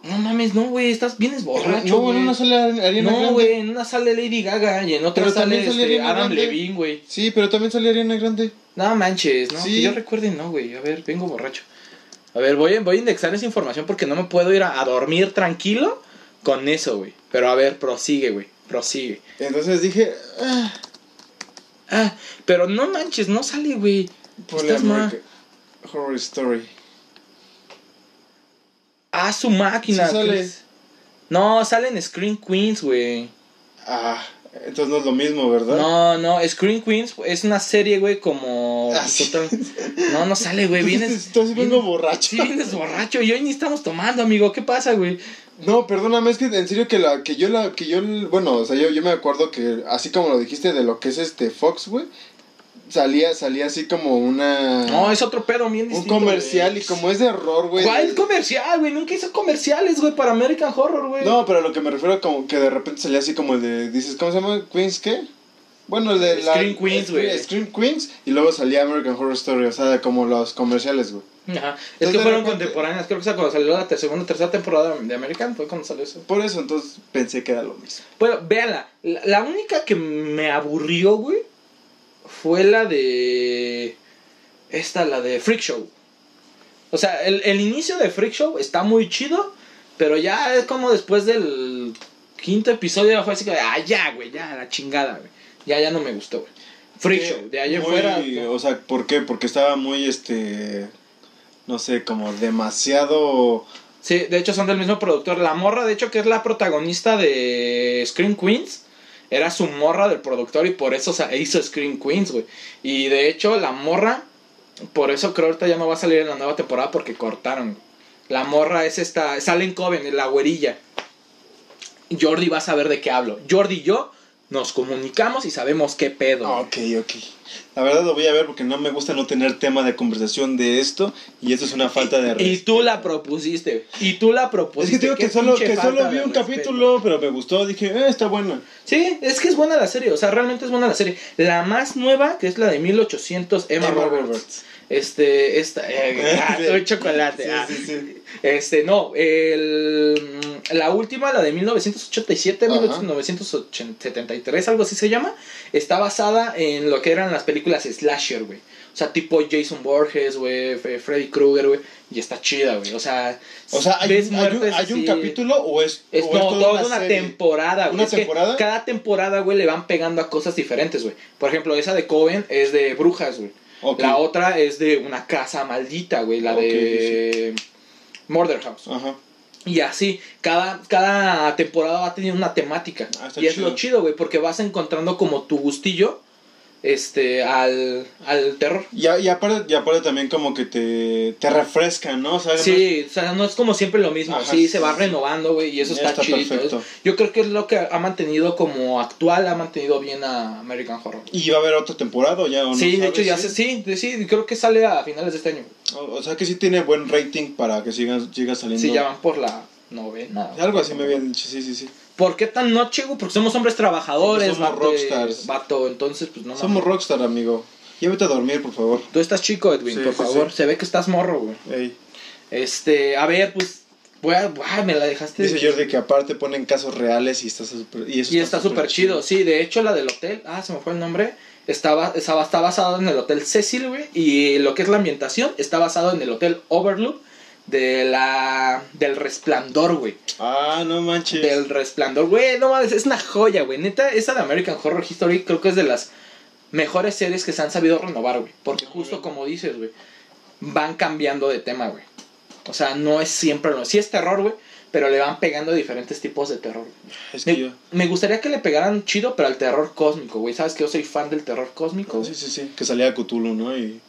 No mames, no, güey, estás bien borracho. no, güey. en una sale Ariana No, Grande. güey, en una sale Lady Gaga y en otra Pero sale también sale este, Adam. Levine, güey. Sí, pero también salía Ariana Grande. No manches, no, Sí. que yo recuerde, no, güey. A ver, vengo borracho. A ver, voy, a- voy a indexar esa información porque no me puedo ir a, a dormir tranquilo con eso, güey. Pero a ver, prosigue, güey, prosigue. Entonces dije. Ah, Ah, pero no manches, no sale, güey. Estás mal. Horror Story. Ah, su máquina. Sí sale. No, sale en Screen Queens, güey. Ah, entonces no es lo mismo, ¿verdad? No, no, Screen Queens es una serie, güey, como... Ah, sí. total- No, no sale, güey, [laughs] vienes... Vengo vienes- borracho. Sí, vienes borracho y hoy ni estamos tomando, amigo. ¿Qué pasa, güey? No, perdóname, es que en serio que la que yo la que yo bueno, o sea, yo, yo me acuerdo que así como lo dijiste de lo que es este Fox, güey, salía salía así como una No, es otro pedo bien un comercial güey. y como es de horror, güey. ¿Cuál comercial, güey? Nunca hizo comerciales, güey, para American Horror, güey. No, pero a lo que me refiero como que de repente salía así como el de dices, ¿cómo se llama? Queens qué? Bueno, el de la Scream Queens, güey. Scream Queens y luego salía American Horror Story, o sea, como los comerciales, güey. Ajá. Es Entonces, que fueron repente- contemporáneas. Creo que esa cuando salió la segunda o tercera temporada de American fue cuando salió eso. Por eso entonces pensé que era lo mismo. Bueno, véanla. La, la única que me aburrió, güey, fue la de. Esta, la de Freak Show. O sea, el, el inicio de Freak Show está muy chido, pero ya es como después del quinto episodio fue así que, ah, ya, güey, ya, la chingada, güey. Ya, ya no me gustó, güey. Freak Sí, Show, de muy- fuera. O sea, ¿por qué? Porque estaba muy, este, no sé, como demasiado... Sí, de hecho son del mismo productor. La morra, de hecho, que es la protagonista de Scream Queens, era su morra del productor y por eso hizo Scream Queens, güey. Y de hecho, la morra, por eso creo ahorita ya no va a salir en la nueva temporada porque cortaron. La morra es esta, sale en Coven, la güerilla. Jordi va a saber de qué hablo. Jordi y yo nos comunicamos y sabemos qué pedo. Ah, ok, ok. La verdad lo voy a ver porque no me gusta no tener tema de conversación de esto y esto es una falta de y tú respeto. la propusiste. Y tú la Es propusiste. que digo que solo, que solo vi un respeto. capítulo, pero me gustó. Dije, eh, está buena. Sí, es que es buena la serie, o sea, realmente es buena la serie. La más nueva, que es la de 1800, Emma, Emma Roberts. Roberts. Este, esta, eh, [laughs] ah, chocolate. Sí, ah. sí, sí. Este, no, el, la última, la de 1987, Ajá. 1973, algo así se llama, está basada en lo que eran las películas slasher, güey. O sea, tipo Jason Borges, güey, Freddy Krueger, güey, y está chida, güey. O sea, O sea, ¿hay, ves hay un, muertes hay un así- capítulo o es, es, o no, toda toda una serie? temporada, güey. ¿Una Es que temporada? cada temporada, güey, le van pegando a cosas diferentes, güey. Por ejemplo, esa de Coven es de brujas, güey. La otra es de una casa maldita, güey. La de Murder House. Ajá. Y así, cada, cada temporada va teniendo una temática. Ah, y es lo chido, güey, porque vas encontrando como tu gustillo este, al, al terror. Y, y aparte, y aparte también como que te, te refrescan, ¿no? O sea, Sí, o sea, no es como siempre lo mismo. Ajá, sí, sí, se va sí. renovando, güey, y eso está, está chidito. perfecto. Yo creo que es lo que ha mantenido como actual, ha mantenido bien a American Horror. ¿Y va a haber otra temporada ya o no? sí, de hecho ya sé, sí, de- sí, creo que sale a finales de este año. O, o sea que sí tiene buen rating para que siga, siga saliendo. Sí, ya van por la novena. Algo así me habían dicho, sí, sí, sí. ¿Por qué tan noche, güey? Porque somos hombres trabajadores, Porque somos vato, rockstars. vato, entonces pues no Somos rockstar, amigo. Ya vete a dormir, por favor. Tú estás chico, Edwin, Sí, por sí, favor. sí. Se ve que estás morro, güey. Ey. Este, a ver, pues voy a, ay, me la dejaste. Dice Jordi que aparte ponen casos reales y está súper y eso Y está súper chido. Sí, de hecho, la del hotel, ah, se me fue el nombre. Estaba, estaba, está basado en el Hotel Cecil, güey. Y lo que es la ambientación está basado en el Hotel Overlook de la, del Resplandor, güey. Ah, no manches. Del Resplandor, güey. No mames, es una joya, güey. Neta, esa de American Horror History creo que es de las mejores series que se han sabido renovar, güey. Porque justo como dices, güey, van cambiando de tema, güey. O sea, no es siempre lo. Sí es terror, güey. Pero le van pegando diferentes tipos de terror. Es que Me, yo. me gustaría que le pegaran chido, pero al terror cósmico, güey. ¿Sabes que yo soy fan del terror cósmico? Sí, sí, sí. Que salía Cthulhu, ¿no? Y.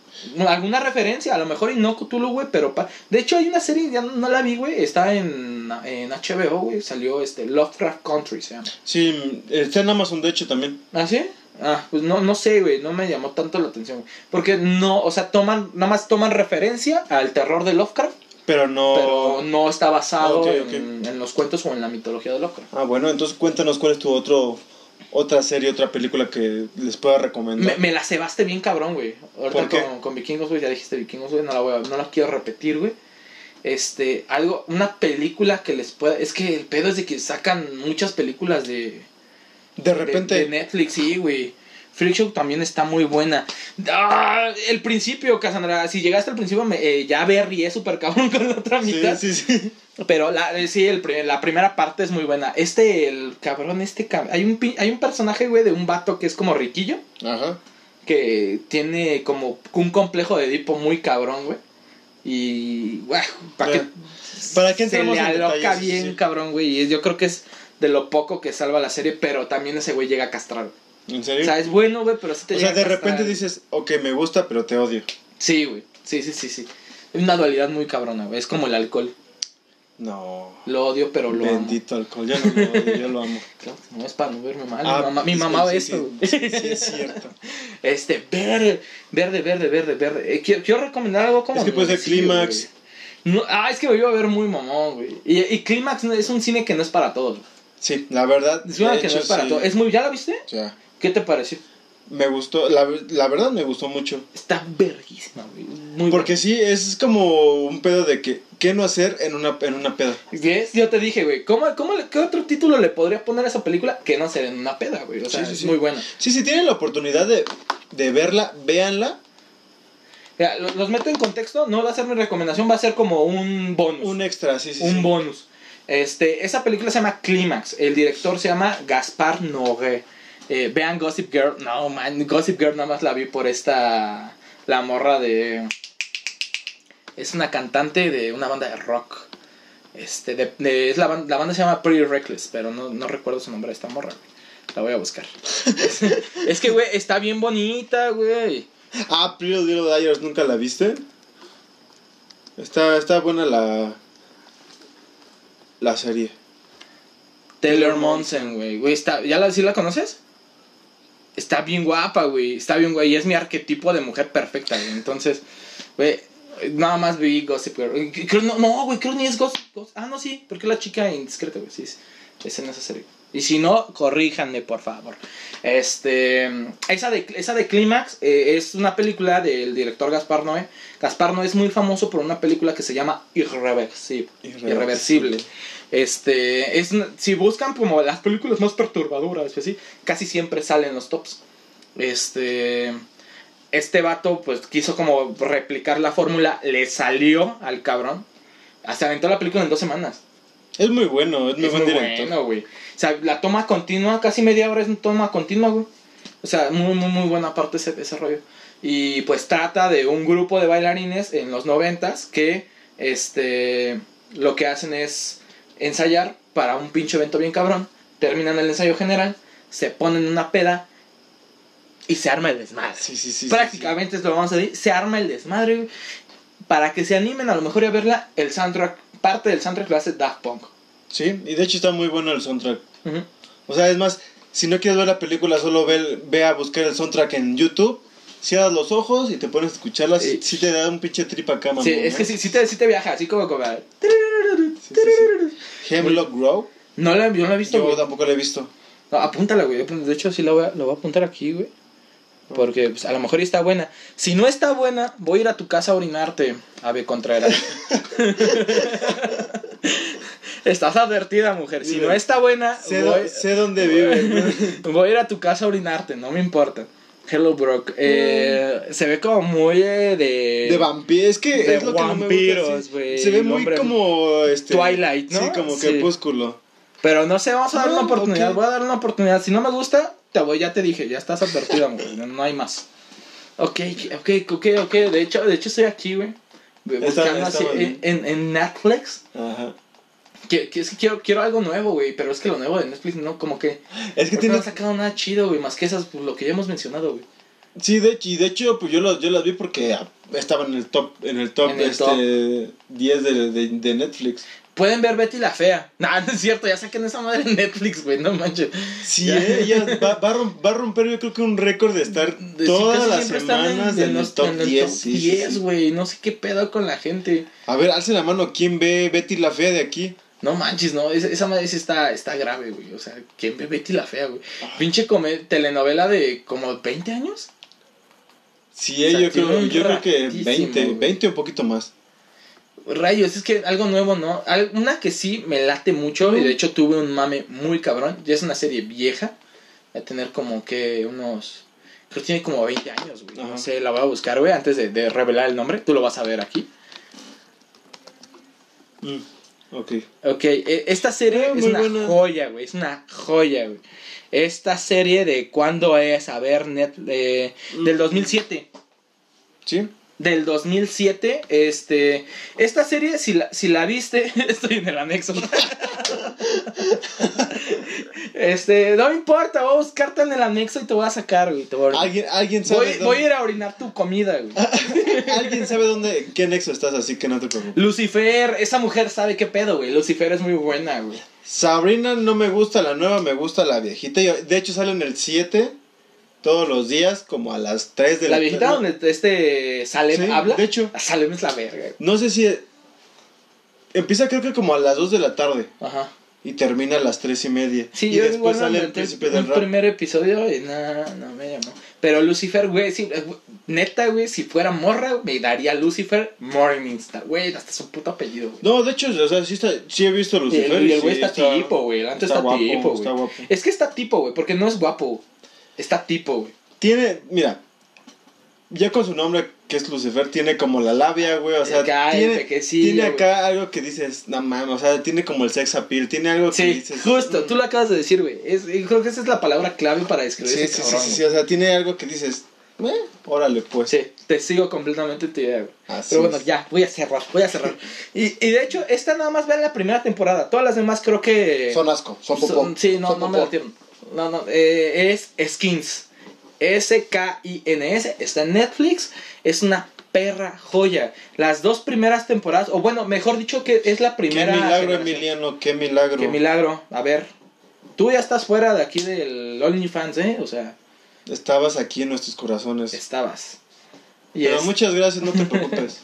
Alguna referencia, a lo mejor y no Cthulhu, güey, pero... pa- De hecho, hay una serie, ya no, no la vi, güey, está en, en HBO, güey, salió este Lovecraft Country, se llama. Sí, está en Amazon, de hecho, también. ¿Ah, sí? Ah, pues no, no sé, güey, no me llamó tanto la atención, güey. Porque no, o sea, toman, nada más toman referencia al terror de Lovecraft, Pero no. pero no está basado en, los cuentos o en la mitología de Lovecraft. Ah, bueno, entonces cuéntanos cuál es tu otro. Otra serie, otra película que les pueda recomendar. Me, me la cebaste bien cabrón, güey. Ahorita ¿Por qué? Con, con Vikingos, güey, ya dijiste Vikingos, güey, no la voy a, no la quiero repetir, güey. Este, algo, una película que les pueda, es que el pedo es de que sacan muchas películas de, de repente. de, de Netflix, sí, güey. Freak Show también está muy buena. Ah, el principio, Cassandra, si llegaste al principio, me, eh, ya berrié súper cabrón [laughs] con la otra sí, mitad. sí, sí. Pero la, eh, sí, el, pri- la primera parte es muy buena. Este, el cabrón, este cab- hay un, hay un personaje, güey, de un vato que es como riquillo Ajá. que tiene como un complejo de Edipo muy cabrón, güey. Y, güey, para que ¿Para qué se le aloca detalles? Sí, bien, sí. cabrón, güey. Y yo creo que es de lo poco que salva la serie, pero también ese güey llega a castrar. ¿En O serio? sea, es bueno, güey, pero sí te O sea, de repente dices, ok, me gusta, pero te odio. Sí, güey. Sí, sí, sí, sí. Es una dualidad muy cabrona, güey. Es como el alcohol. No. Lo odio, pero lo amo. Bendito alcohol, ya no lo odio, yo lo amo. [laughs] Claro, no es para no verme mal. Ah, mi mamá, mi sí, mamá ve sí, esto, sí. güey. Sí, es cierto. [laughs] Este, verde, verde, verde, verde, verde. Eh, quiero, quiero recomendar algo como. Es que puede ser Clímax. No, ah, es que me iba a ver muy mamón, güey. Y, y Clímax no- es un cine que no es para todos. Sí, la verdad. Es una que no hecho, es para sí. todos. Es muy, ¿Ya la viste? O sea, ¿Qué te pareció? me gustó, la, la verdad me gustó mucho. Está verguísima, güey. Muy Porque sí, es como un pedo de que, ¿qué no hacer en una, en una peda? Yo te dije, güey, ¿cómo, cómo ¿qué otro título le podría poner a esa película que no sea en una peda, güey? O sea, Sí, sí, es sí. muy buena. Sí, si tienen la oportunidad de, de verla, véanla. Mira, lo- los meto en contexto, no va a ser mi recomendación, va a ser como un bonus. Un extra, sí, sí. un sí. bonus. Este, esa película se llama Clímax. El director se llama Gaspar Noé. Eh, vean Gossip Girl. No, man, Gossip Girl nada más la vi por esta. La morra de. Es una cantante de una banda de rock. Este, de, de- es la, la banda se llama Pretty Reckless, pero no, no recuerdo su nombre de esta morra. güey. La voy a buscar. es, [laughs] es que, güey, está bien bonita, güey. Ah, Pretty Little Liars, ¿nunca la viste? Está, está buena la, la serie. Taylor Monsen, güey. Güey, está, ¿ya la, sí la conoces? Está bien guapa, güey. Está bien, güey. Y es mi arquetipo de mujer perfecta, güey. Entonces, güey, nada más vi Gossip Girl. Creo, no, no, güey, creo ni es Gossip Ah, no, sí, porque la chica indiscreta, güey. Sí, es, es en esa serie. Y si no, corríjanme, por favor. Este, esa de, esa de Clímax eh, es una película del director Gaspar Noé. Gaspar Noé es muy famoso por una película que se llama Irreversible. Irreversible. Irreversible. Este, es, si buscan como las películas más perturbadoras, y así, casi siempre salen los tops. Este, este vato pues quiso como replicar la fórmula, le salió al cabrón. Hasta aventó la película en dos semanas. Es muy bueno, es muy Es buen muy director. bueno, güey. O sea, la toma continua, casi media hora es una toma continua, güey. O sea, muy, muy, muy buena parte ese, ese rollo. Y pues trata de un grupo de bailarines en los noventas que, este, lo que hacen es ensayar para un pinche evento bien cabrón. Terminan el ensayo general, se ponen una peda y se arma el desmadre. Sí, sí, sí. sí, Prácticamente es lo que vamos a decir. Se arma el desmadre, güey. Para que se animen a lo mejor a verla, el soundtrack, parte del soundtrack lo hace Daft Punk. Sí, y de hecho está muy bueno el soundtrack. Ujú. O sea, es más, si no quieres ver la película, solo ve, ve a buscar el soundtrack en YouTube. Cierras los ojos y te pones a escucharla. Sí. Sí, te da un pinche trip acá, mamón. Sí, es que sí, sí te, sí te viaja, así como como... Sí. Hemlock Grove. No la, yo no la he visto, Yo güey. tampoco la he visto. No, apúntala, güey. De hecho, sí la voy a, lo voy a apuntar aquí, güey. Porque pues, a lo mejor está buena. Si no está buena, voy a ir a tu casa a orinarte, Ave Contreras. [laughs] Estás advertida, mujer. Si no está buena, Sé, voy, sé dónde vive. [laughs] voy a ir a tu casa a orinarte, no me importa. Hello, Brock. Eh, Se ve como muy eh, de... de vampiros. Es que de es lo que no me vampiros, gusta. sí. güey, Se ve muy hombre- como. Este, Twilight, ¿no? Sí, como Sí. crepúsculo. Pero no sé, vamos a dar una oportunidad. Voy a dar una oportunidad. Si no me gusta, te voy, ya te dije, ya estás advertida, güey. No, hay más. Ok, ok, ok, ok. De hecho, de hecho estoy aquí, güey. Buscando así en, en- en Netflix. Ajá. Que, que es que quiero, quiero algo nuevo, güey. Pero es que lo nuevo de Netflix no, como que. Es que tiene... no han sacado nada chido, güey. Más que esas, pues, lo que ya hemos mencionado, güey. Sí, de hecho, y de hecho, pues yo, los, yo las vi porque ah, estaban en el top, en el top, En el este, top. 10 de, de, de Netflix. Pueden ver Betty la Fea. [laughs] No, no es cierto, ya saquen esa madre en Netflix, güey. No manches. Sí, Ya. eh, ella va, va, a rom- va a romper yo creo que un récord de estar De- todas las semanas en, los- top en el 10. top sí, sí, 10, sí. güey. No sé qué pedo con la gente. A ver, alce la mano, ¿quién ve Betty la Fea de aquí? No manches, no, esa, esa madre sí está, está grave, güey. O sea, ¿quién ve Betty la Fea, güey? Ah. Pinche come- telenovela de como 20 años. Sí, O sea, eh, yo, creo, yo creo que ratísimo, 20, güey. 20 o un poquito más. Rayos, es que algo nuevo, ¿no? Una que sí me late mucho y de hecho tuve un mame muy cabrón. Ya es una serie vieja. Va a tener como que unos... Creo que tiene como 20 años, güey. No sé, la voy a buscar, güey, antes de, de revelar el nombre. Tú lo vas a ver aquí. Mm, ok. Ok, e- esta serie Ah, es una buena. joya, güey. Es una joya, güey. Esta serie de cuándo es, a ver, net, eh, del Mm. 2007. ¿Sí? Del 2007, este. Esta serie, si la, si la viste, [laughs] estoy en el anexo. [laughs] este, no me importa, voy a buscarte en el anexo y te voy a sacar, güey. te voy, a- ¿Alguien, alguien sabe voy, dónde, voy a ir a orinar tu comida, güey. [laughs] alguien sabe dónde, qué nexo estás, así que no te preocupes. Lucifer, esa mujer sabe qué pedo, güey. Lucifer es muy buena, güey. Sabrina no me gusta la nueva, me gusta la viejita. De hecho sale en el 7 todos los días como a las 3 de la La viejita no, donde este Salem Sí, habla. de hecho. Salem es la verga. No sé si empieza creo que como a las 2 de la tarde Ajá. y termina a las 3 y media. Sí, y yo después igual sale el príncipe del rap. primer episodio y nada, no me llamó. Pero Lucifer, güey, sí, eh, neta, güey, si fuera morra, me daría Lucifer Morningstar, güey, hasta su puto apellido, güey. No, de hecho, o sea, sí, está, sí he visto a Lucifer. y el sí güey está, tipo, güey, antes está, guapo, tipo, güey. Está guapo. Es que está tipo, güey, porque no es guapo, está tipo, güey. Tiene, mira, ya con su nombre que es Lucifer, tiene como la labia, güey, o sea, tiene, que sí, tiene acá algo que dices, no mames, o sea, tiene como el sex appeal, tiene algo que dices. justo, mm, tú lo acabas de decir, güey. Creo que esa es la palabra clave para describir Sí, sí, sí, sí, o sea, tiene algo que dices, eh, órale, pues. Sí, te sigo completamente tu idea, güey. Pero bueno, ya, voy a cerrar, voy a cerrar. y, y de hecho, esta nada más va en la primera temporada. Todas las demás creo que... Son asco, son popó. sí, no, no me latieron. No, no, eh, es Skins. S-K-I-N-S. Está en Netflix. Es una perra joya. Las dos primeras temporadas, o bueno, mejor dicho que es la Qué primera... milagro, generación. Emiliano, qué milagro. Qué milagro. A ver, tú ya estás fuera de aquí del OnlyFans, ¿eh? O sea, Estabas aquí en nuestros corazones. estabas. Y Pero es- muchas gracias, no te [laughs] preocupes.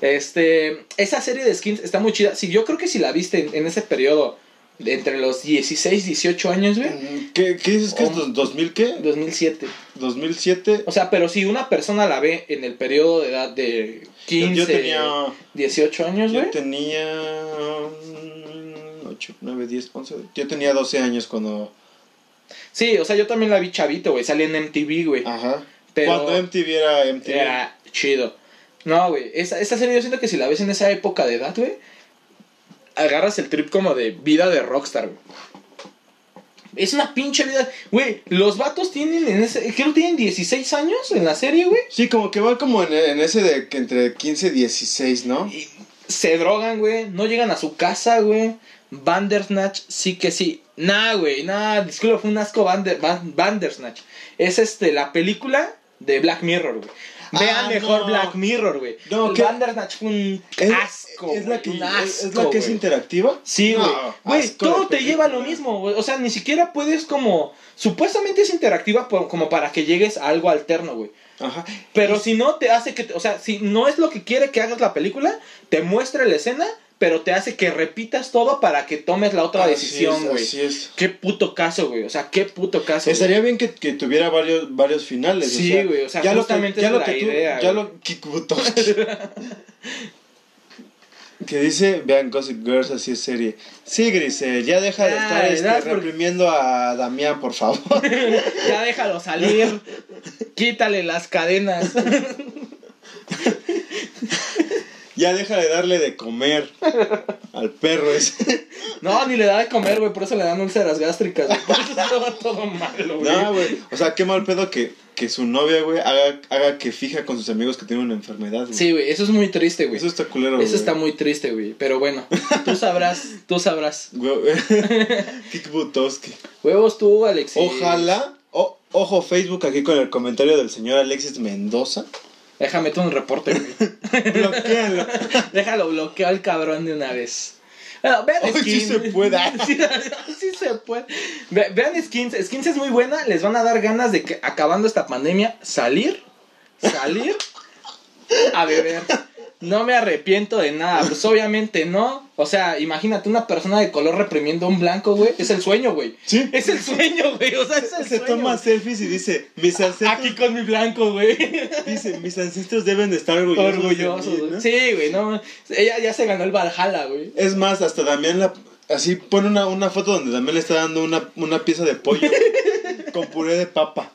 Este, esa serie de skins está muy chida. Sí, yo creo que si la viste en, en ese periodo de entre los 16 18 años, güey, ¿Qué, qué dices que es? Oh. ¿2000 qué? 2007. ¿2007? O sea, pero si una persona la ve en el periodo de edad de 15, Yo tenía... 18 años, Yo güey. tenía 8, 9, 10, 11. Yo tenía 12 años cuando. Sí, o sea, yo también la vi chavito, güey. Salí en MTV, güey. Ajá. Pero- Cuando MTV era MTV. Era chido. No, güey. Esa, esa serie yo siento que si la ves en esa época de edad, güey, agarras el trip como de vida de rockstar, güey. Es una pinche vida. Güey, los vatos tienen en ese. Creo que tienen 16 años en la serie, güey. Sí, como que va como en, en ese de que entre 15 y 16, ¿no? Y se drogan, güey. No llegan a su casa, güey. Bandersnatch, sí que sí. Nah, güey, nah, disculpa, fue un asco Bander, Ban- Bandersnatch. Es este, la película de Black Mirror, güey. Vean Ah, mejor no. Black Mirror, güey. No, fue un Es, asco. es la que, un asco, es la que es interactiva. Sí, güey. No, Güey, todo te lleva a lo mismo, güey. O sea, ni siquiera puedes como... Supuestamente es interactiva como para que llegues a algo alterno, güey. Ajá. Pero si no te hace que, o sea, si no es lo que quiere que hagas la película, te muestra la escena, pero te hace que repitas todo para que tomes la otra Así decisión, güey. Así es. Qué puto caso, güey. O sea, qué puto caso. Estaría bien que, que tuviera varios, varios finales. Sí, o sea, güey, o sea, ya lo que, justamente ya es lo la tú, idea, ya lo que puto. que dice, vean Gossip Girls, así es serie. Sí, Grisel, ya deja de estar Ay, este, por- reprimiendo a Damián, por favor. [laughs] Ya déjalo salir. Quítale las cadenas. [laughs] ya deja de darle de comer al perro ese. [laughs] No, ni le da de comer, güey, por eso le dan úlceras gástricas, güey. Por eso estaba todo malo, güey. No, güey. O sea, qué mal pedo que, que su novia, güey, haga, haga que fija con sus amigos que tiene una enfermedad, güey. Sí, güey, eso es muy triste, güey. Eso está culero, güey. Eso está muy triste, güey. Pero bueno, tú sabrás, tú sabrás. Kik Butowski. [laughs] Huevos tú, Alexis. Ojalá. o- ojo, Facebook aquí con el comentario del señor Alexis Mendoza. Déjame tú un reporte, güey. [laughs] [laughs] Déjalo bloquear al cabrón de una vez. Bueno, vean Ay, sí skins. se puede. [laughs] sí, sí se puede. Ve- vean skins. Skins es muy buena. Les van a dar ganas de que acabando esta pandemia salir, salir a beber. No me arrepiento de nada. Pues obviamente no. O sea, imagínate una persona de color reprimiendo a un blanco, güey. Es el sueño, güey. Sí. Es el sueño, güey. O sea, es el Se sueño. toma selfies y dice, mis ancestros, Aquí con mi blanco, güey. dice, mis ancestros deben de estar orgullosos. de Orgulloso, mí", güey. ¿no? Sí, güey, no. Ella ya se ganó el Valhalla, güey. Es más, hasta Damián la, así pone una, una foto donde Damián le está dando una, una pieza de pollo güey, [laughs] con puré de papa.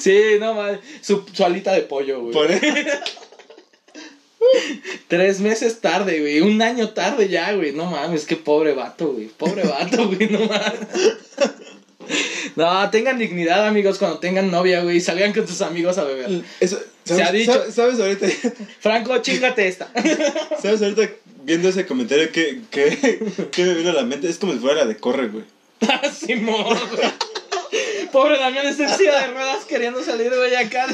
Sí, no mames. Su, su alita de pollo, güey. Por- [laughs] [laughs] Tres meses tarde, güey. Un año tarde ya, güey. No mames, qué pobre vato, güey. Pobre vato, güey. No mames. [laughs] No, tengan dignidad, amigos, cuando tengan novia, güey. Salgan con sus amigos a beber. Eso- Se ha dicho. ¿sabes, sabes ahorita, Franco, chingate esta. [laughs] sabes ahorita viendo ese comentario que, que, que me vino a la mente? Es como si fuera la de corre, güey. Simón, güey. Pobre Damián está en silla de ruedas queriendo salir, güey, acá.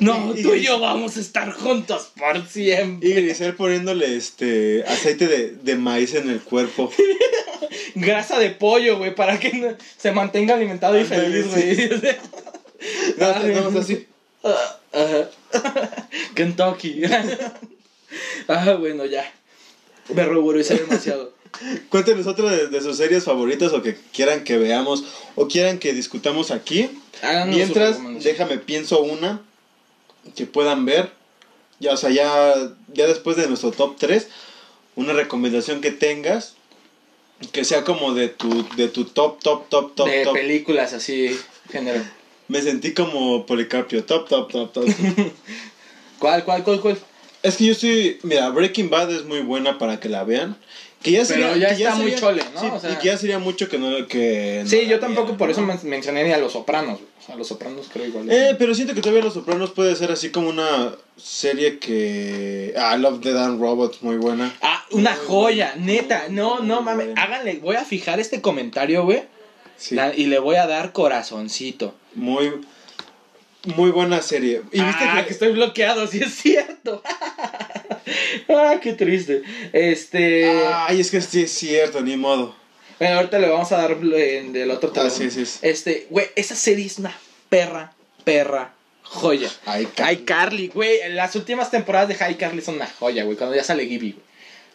No, tú y yo vamos a estar juntos por siempre. Y Grisel poniéndole este aceite de, de maíz en el cuerpo. [laughs] Grasa de pollo, güey, para que se mantenga alimentado y feliz, güey. [laughs] No, sea, así. [laughs] Kentucky. ah, bueno, ya. Me ruboricé demasiado. [laughs] Cuéntenos otra de, de sus series favoritas o que quieran que veamos o quieran que discutamos aquí. Háganos Mientras, déjame, pienso una que puedan ver. Ya, o sea, ya, ya después de nuestro top 3, una recomendación que tengas que sea como de tu, de tu top, top, top, top, de top. películas así, género. Me sentí como Policarpio, top, top, top, top. [laughs] ¿Cuál, cuál, cuál, cuál? es que yo estoy, mira, Breaking Bad es muy buena para que la vean. Que ya Pero sería, ya que está muy chole, ¿no? sí, O sea- y que ya sería mucho que no que no Sí, yo tampoco por ¿no? eso men- mencioné ni a Los Sopranos. sea, Los Sopranos creo igual. Eh, pero siento que todavía Los Sopranos puede ser así como una serie que... Ah, Love, Dead and Robots, muy buena. Ah, una Muy joya, buena, neta. No, no mames. Háganle, voy a fijar este comentario, güey. Sí, Y le voy a dar corazoncito. muy, muy buena serie. Y viste ah, que... que estoy bloqueado, sí es cierto. [laughs] ah, qué triste. Este. Ay, es que sí es cierto, ni modo. Bueno, ahorita le vamos a dar eh, del otro Ah, teléfono. sí, sí, sí. Este, güey, esa serie es una perra, perra joya. Ay, Ay, Carly, güey, las últimas temporadas de High Carly son una joya, güey, cuando ya sale Gibby, güey.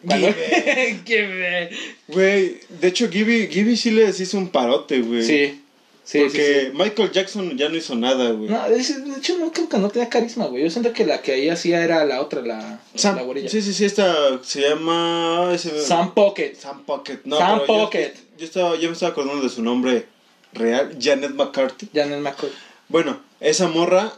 [laughs] Güey, de hecho, Gibby, Gibby sí les hizo un parote, güey. Sí, sí, Porque sí, sí. Michael Jackson ya no hizo nada, güey. No, de de hecho, no creo que no tenía carisma, güey. Yo siento que la que ahí hacía era la otra, la, Sam- la gorilla. sí, sí, sí, esta se llama... ese- Sam Pocket. Sam Pocket. No, Sam yo- Pocket. Yo, estaba, yo me estaba acordando de su nombre real, Janet McCarthy. Janet McCoy. Bueno, esa morra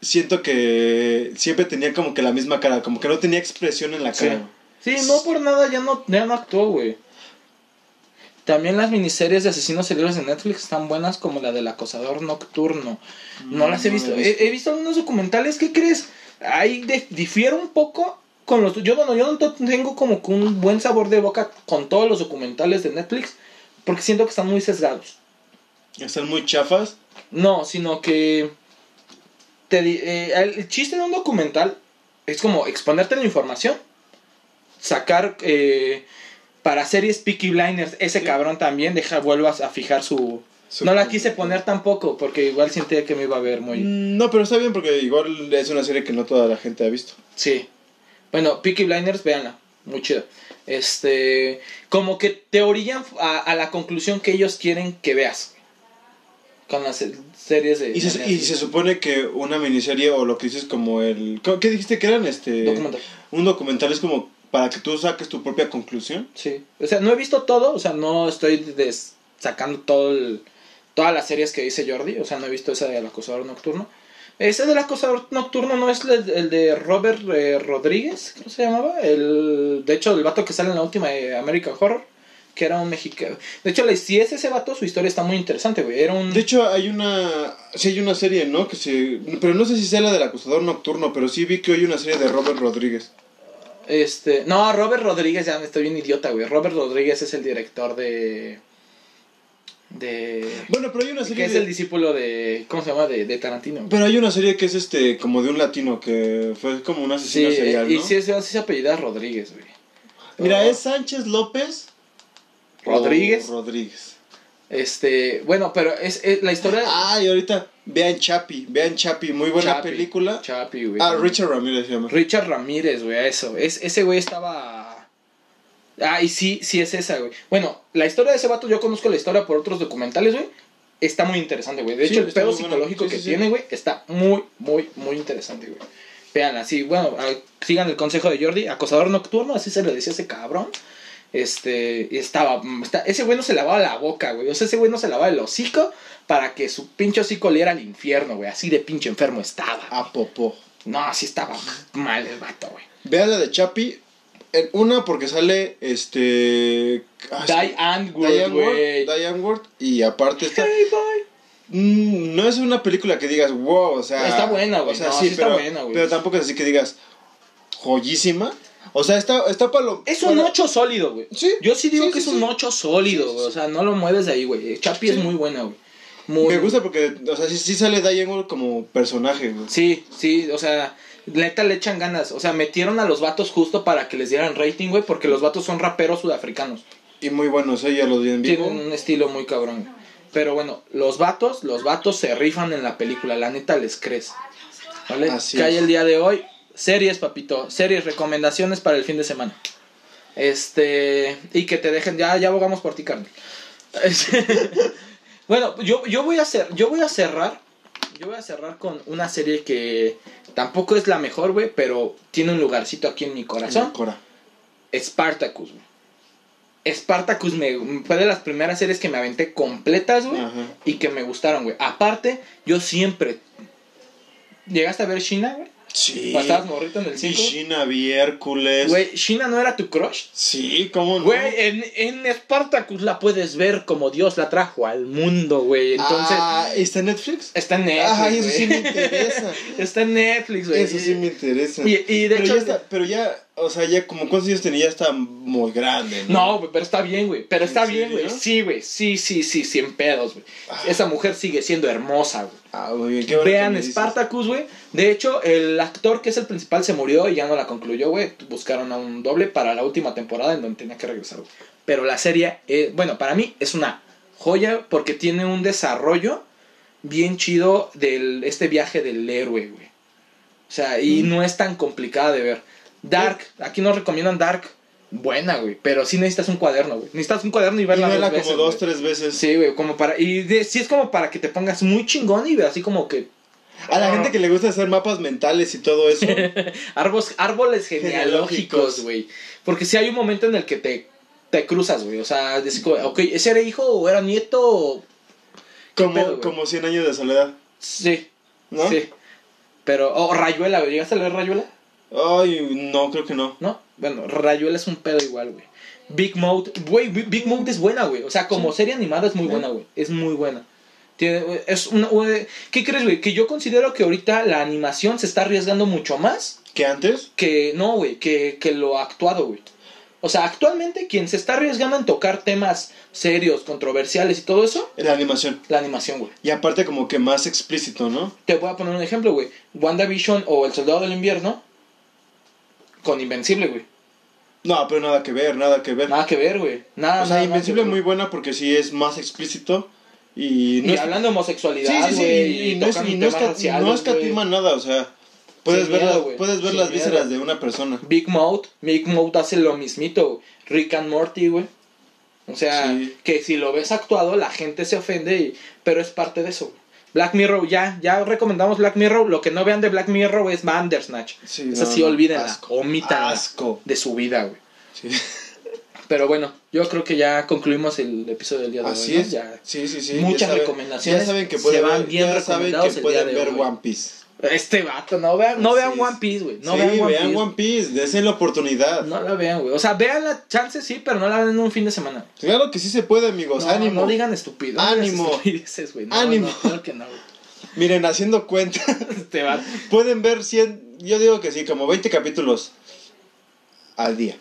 siento que siempre tenía como que la misma cara, como que no tenía expresión en la Sí. cara. Sí, no por nada ya no, ya no actuó, güey. También las miniseries de asesinos seriales de Netflix están buenas como la del acosador nocturno. No las he visto. he visto. He, he visto algunos documentales, ¿qué crees? Ahí de- difiero un poco con los... Yo, bueno, yo no tengo como que un buen sabor de boca con todos los documentales de Netflix porque siento que están muy sesgados. Están muy chafas. No, sino que... Te, eh, el chiste de un documental es como exponerte la información, sacar eh, para series Peaky Blinders, ese Sí. cabrón también, deja, vuelvas a fijar su... Su- No la quise poner tampoco, porque igual sentía que me iba a ver muy... Mm, No, pero está bien porque igual es una serie que no toda la gente ha visto. Sí. Bueno, Peaky Blinders, véanla. Muy chido. Este... Como que te orillan a, a la conclusión que ellos quieren que veas. Con las se- series de... Y se, y se supone que una miniserie o lo que dices como el... ¿cómo- ¿Qué dijiste que eran? Este, Documental. Un documental es como para que tú saques tu propia conclusión. Sí. O sea, no he visto todo, o sea, no estoy des- sacando todo el- todas las series que dice Jordi, o sea, no he visto esa del acosador nocturno. Ese del acosador nocturno no es el, el de Robert eh, Rodríguez, ¿cómo se llamaba? El, de hecho, el vato que sale en la última de American Horror, que era un mexicano. De hecho, si es ese vato, su historia está muy interesante, güey. Era un... De hecho, hay una. Sí, hay una serie, ¿no? Que se. Pero no sé si sea la del acusador nocturno, pero sí vi que hay una serie de Robert Rodríguez. Este, no, Robert Rodríguez, ya me estoy bien idiota, güey. Robert Rodríguez es el director de. De. Bueno, pero hay una Que serie. es de- el discípulo de. ¿Cómo se llama? De, de Tarantino. Pero hay una serie que es este, como de un latino, que fue como un Sí, asesino serial, y ¿no? sí, es- sí se apellida Rodríguez, güey. Mira, es Sánchez López. o Rodríguez. Rodríguez. Este, bueno, pero es, es la historia. Ah, y ahorita, vean Chapi, vean Chapi, muy buena película. Chapi, güey. Ah, Richard Ramírez se llama. Richard Ramírez, güey, eso. Es, ese güey estaba. Ah, y sí, sí es esa, güey. Bueno, la historia de ese vato, yo conozco la historia por otros documentales, güey. Está muy interesante, güey. De Sí, hecho, el pedo psicológico Sí, que sí, tiene, güey, está muy, muy, muy interesante, güey. Vean, así, bueno, sigan el consejo de Jordi. Acosador nocturno, así se le decía a ese cabrón. Este, y estaba, está- ese güey no se lavaba la boca, güey. O sea, ese güey no se lavaba el hocico para que su pinche hocico oliera al infierno, güey. Así de pinche enfermo estaba. A Popó. No, así estaba mal el vato, güey. Vean la de Chapi. En una porque sale este. Diane Ward. Diane Ward, y aparte está. Hey, boy. Mm, no es una película que digas, wow, o sea. Está buena, güey. O sea, No, sí, sí está pero, buena, güey. pero tampoco es así que digas, joyísima. O sea, está, está para lo. Es un para- 8 sólido, güey. Sí. Yo sí digo Sí, que sí, es un sí. 8 sólido, güey. O sea, no lo mueves de ahí, güey. Chapi es muy buena, güey. Muy Me gusta porque, o sea, sí, sí sale Diane como personaje, güey. Sí, sí, o sea, neta le echan ganas. O sea, metieron a los vatos justo para que les dieran rating, güey, porque los vatos son raperos sudafricanos. Y muy buenos, ella los vi en vivo. Tienen un estilo muy cabrón. Pero bueno, los vatos, los vatos se rifan en la película, la neta les crees. ¿Vale? Así que hay el día de hoy. Series, papito. Series, recomendaciones para el fin de semana. Este. Y que te dejen. Ya, ya abogamos por ti, carnal. [laughs] Bueno, yo, yo voy a hacer. Yo voy a cerrar. Yo voy a cerrar con una serie que tampoco es la mejor, güey, pero tiene un lugarcito aquí en mi corazón. Cora. Spartacus, güey. Spartacus me, fue de las primeras series que me aventé completas, güey. Y que me gustaron, güey. Aparte, yo siempre. ¿Llegaste a ver Shina, güey? Sí. Estabas morrito en el Y 5. Shina, vi Hércules. Güey, Shina no era tu crush. Sí, ¿cómo no? Güey, en, en Spartacus la puedes ver como Dios la trajo al mundo, güey. Entonces, Ah, ¿está en Netflix? está en Netflix. Ay, eso sí me interesa. [laughs] está en Netflix, güey. Eso sí me interesa. Y, y de pero, hecho. ya está, pero ya, o sea, ya como cuántos años tenía, ya está muy grande. No, güey, pero está bien, güey. Pero ¿En está bien, güey. Sí, güey. Sí, sí, sí, sin pedos, güey. Esa mujer sigue siendo hermosa, güey. Ah, muy bien, qué Vean. Spartacus, güey. De hecho, el actor que es el principal se murió y ya no la concluyó, güey. Buscaron a un doble para la última temporada en donde tenía que regresar, güey. Pero la serie, eh, bueno, para mí es una joya porque tiene un desarrollo bien chido del este viaje del héroe, güey. O sea, y Mm. no es tan complicada de ver. Dark, aquí nos recomiendan Dark. Buena, güey. Pero sí necesitas un cuaderno, güey. Necesitas un cuaderno y Y verla vela dos como dos, güey. tres veces. Sí, güey, como para. Y de, sí es como para que te pongas muy chingón y así como que. A la gente que le gusta hacer mapas mentales y todo eso. [laughs] Árboles, árboles Genealógicos. güey. Porque si hay un momento en el que te, te cruzas, güey. O sea, como, ok, ¿ese era hijo o era nieto? como, pedo, como 100 años de soledad. Sí, ¿No? sí. Pero, o Rayuela, güey. ¿Llegaste a leer Rayuela? Ay, no, creo que no. ¿No? Bueno, Rayuela es un pedo igual, güey. Big Mouth, güey, Big Mouth es buena, güey. O sea, como serie animada es muy Sí. buena, güey. Es muy buena. Tiene, es una, güey, ¿Qué crees, güey? Que yo considero que ahorita la animación se está arriesgando mucho más ¿Que antes? que no, güey, que, que lo actuado, güey. O sea, actualmente quien se está arriesgando en tocar temas serios, controversiales y todo eso, La animación. la animación, güey. Y aparte como que más explícito, ¿no? Te voy a poner un ejemplo, güey. WandaVision o El Soldado del Invierno con Invencible, güey. No, pero nada que ver, nada que ver. Nada que ver, güey. Nada, o sea, nada, Invencible es muy buena porque sí es más explícito y no Y es- hablando de Sí, homosexualidad, sí, sí, güey. y, y no, es, y no, esca- no escatima nada, o sea, puedes ver, miedo, las, güey. puedes ver las miedo. vísceras de una persona. Big Mouth, Big Mouth hace lo mismito. Rick and Morty, güey. O sea, Sí. que si lo ves actuado, la gente se ofende, y- pero es parte de eso. Black Mirror, ya, ya recomendamos Black Mirror. Lo que no vean de Black Mirror es Bandersnatch. Sí, Esa no, sí, olvídenla, asco. omítanla Asco. de su vida, güey. Sí. [laughs] Pero bueno, yo creo que ya concluimos el episodio del día de Así hoy. ¿no? es. Ya. Sí, sí, sí. Muchas ya saben- recomendaciones Ya saben que se pueden van ver, bien ya saben que pueden ver. One Piece. Este vato, no vean, no vean. One Piece, güey. No sí, vean One vean Piece. One Piece, desen la oportunidad. No la vean, güey. O sea, vean la chance, sí, pero no la vean en un fin de semana. Claro que sí se puede, amigos. no, ánimo. no digan estúpido. Ánimo. No, Ánimo. No, claro que no, güey. Miren, haciendo cuenta, [laughs] Este vato. pueden ver 100, yo digo que sí, como 20 capítulos al día.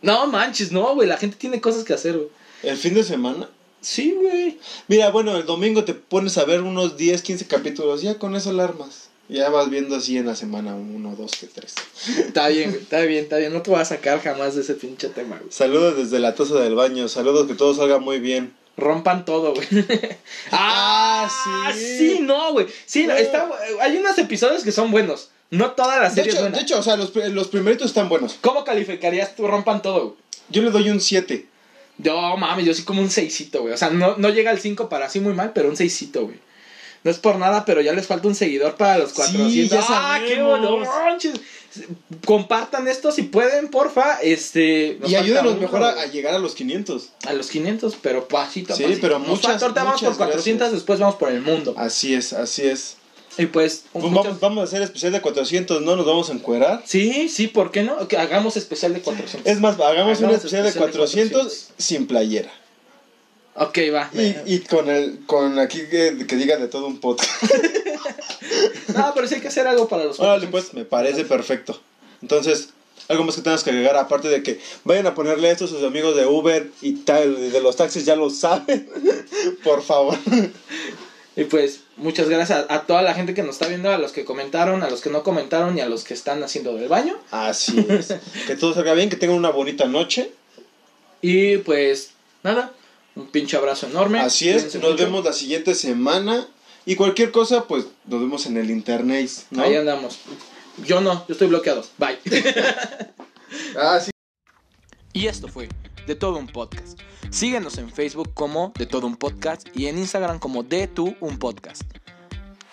No manches, no, güey. La gente tiene cosas que hacer, güey. El fin de semana. Sí, güey. Mira, bueno, el domingo te pones a ver unos 10, 15 capítulos, ya con eso la armas. Ya vas viendo así en la semana, uno, dos, que tres. Está bien, güey. Está bien, está bien. No te voy a sacar jamás de ese pinche tema, güey. Saludos desde la taza del baño, saludos que todo salga muy bien. Rompan todo, güey. [laughs] Ah, ah, sí. sí, no, güey. Sí, No. está, hay unos episodios que son buenos. No toda la De hecho, de hecho, o sea, los, los primeritos están buenos. ¿Cómo calificarías tú Rompan todo, güey? Yo le doy un 7. Yo, mami, yo sí como un seisito, güey. O sea, no, no llega al 5 para así muy mal, pero un seisito, güey. No es por nada, pero ya les falta un seguidor para los 400. ya ¡Ah, qué manches! Compartan esto si pueden, porfa. Este, nos Y ayúdenos mejor a, llegar a los 500. a los 500, pero pasito a Sí, pasito. pero Nos muchas, falta- ahorita vamos por muchas 400, gracias. después vamos por el mundo. Así es, así es. Y pues, Pues muchas- vamos, vamos a hacer especial de 400, ¿no? Nos vamos a encuerar. Sí, sí, ¿por qué no? Que hagamos especial de 400. Es más, hagamos, un Hagamos especial de especial de 400, 400. sin playera. Ok, va. Y, y con el con aquí que, que diga de todo un podcast. [laughs] No, pero sí hay que hacer algo para los Órale, 400. pues, me parece perfecto. Entonces, algo más que tengas que agregar, aparte de que vayan a ponerle esto a sus amigos de Uber y tal, de los taxis ya lo saben. [laughs] Por favor. Y pues, muchas gracias a, a toda la gente que nos está viendo, a los que comentaron, a los que no comentaron y a los que están haciendo del baño. Así es. [laughs] Que todo salga bien, que tengan una bonita noche. Y pues, nada, un pinche abrazo enorme. Así es, Cuídense nos mucho. vemos la siguiente semana. Y cualquier cosa, pues nos vemos en el internet. ¿no? Ahí andamos. Yo no, yo estoy bloqueado. Bye. [laughs] Ah, sí. Y esto fue De Todo Un Podcast. Síguenos en Facebook como De Todo Un Podcast y en Instagram como De Tu Un Podcast.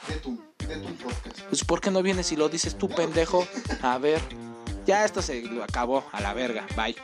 De tu, de tu podcast. Pues ¿por qué no vienes y lo dices tú, pendejo? A ver. Ya esto se lo acabó a la verga. Bye.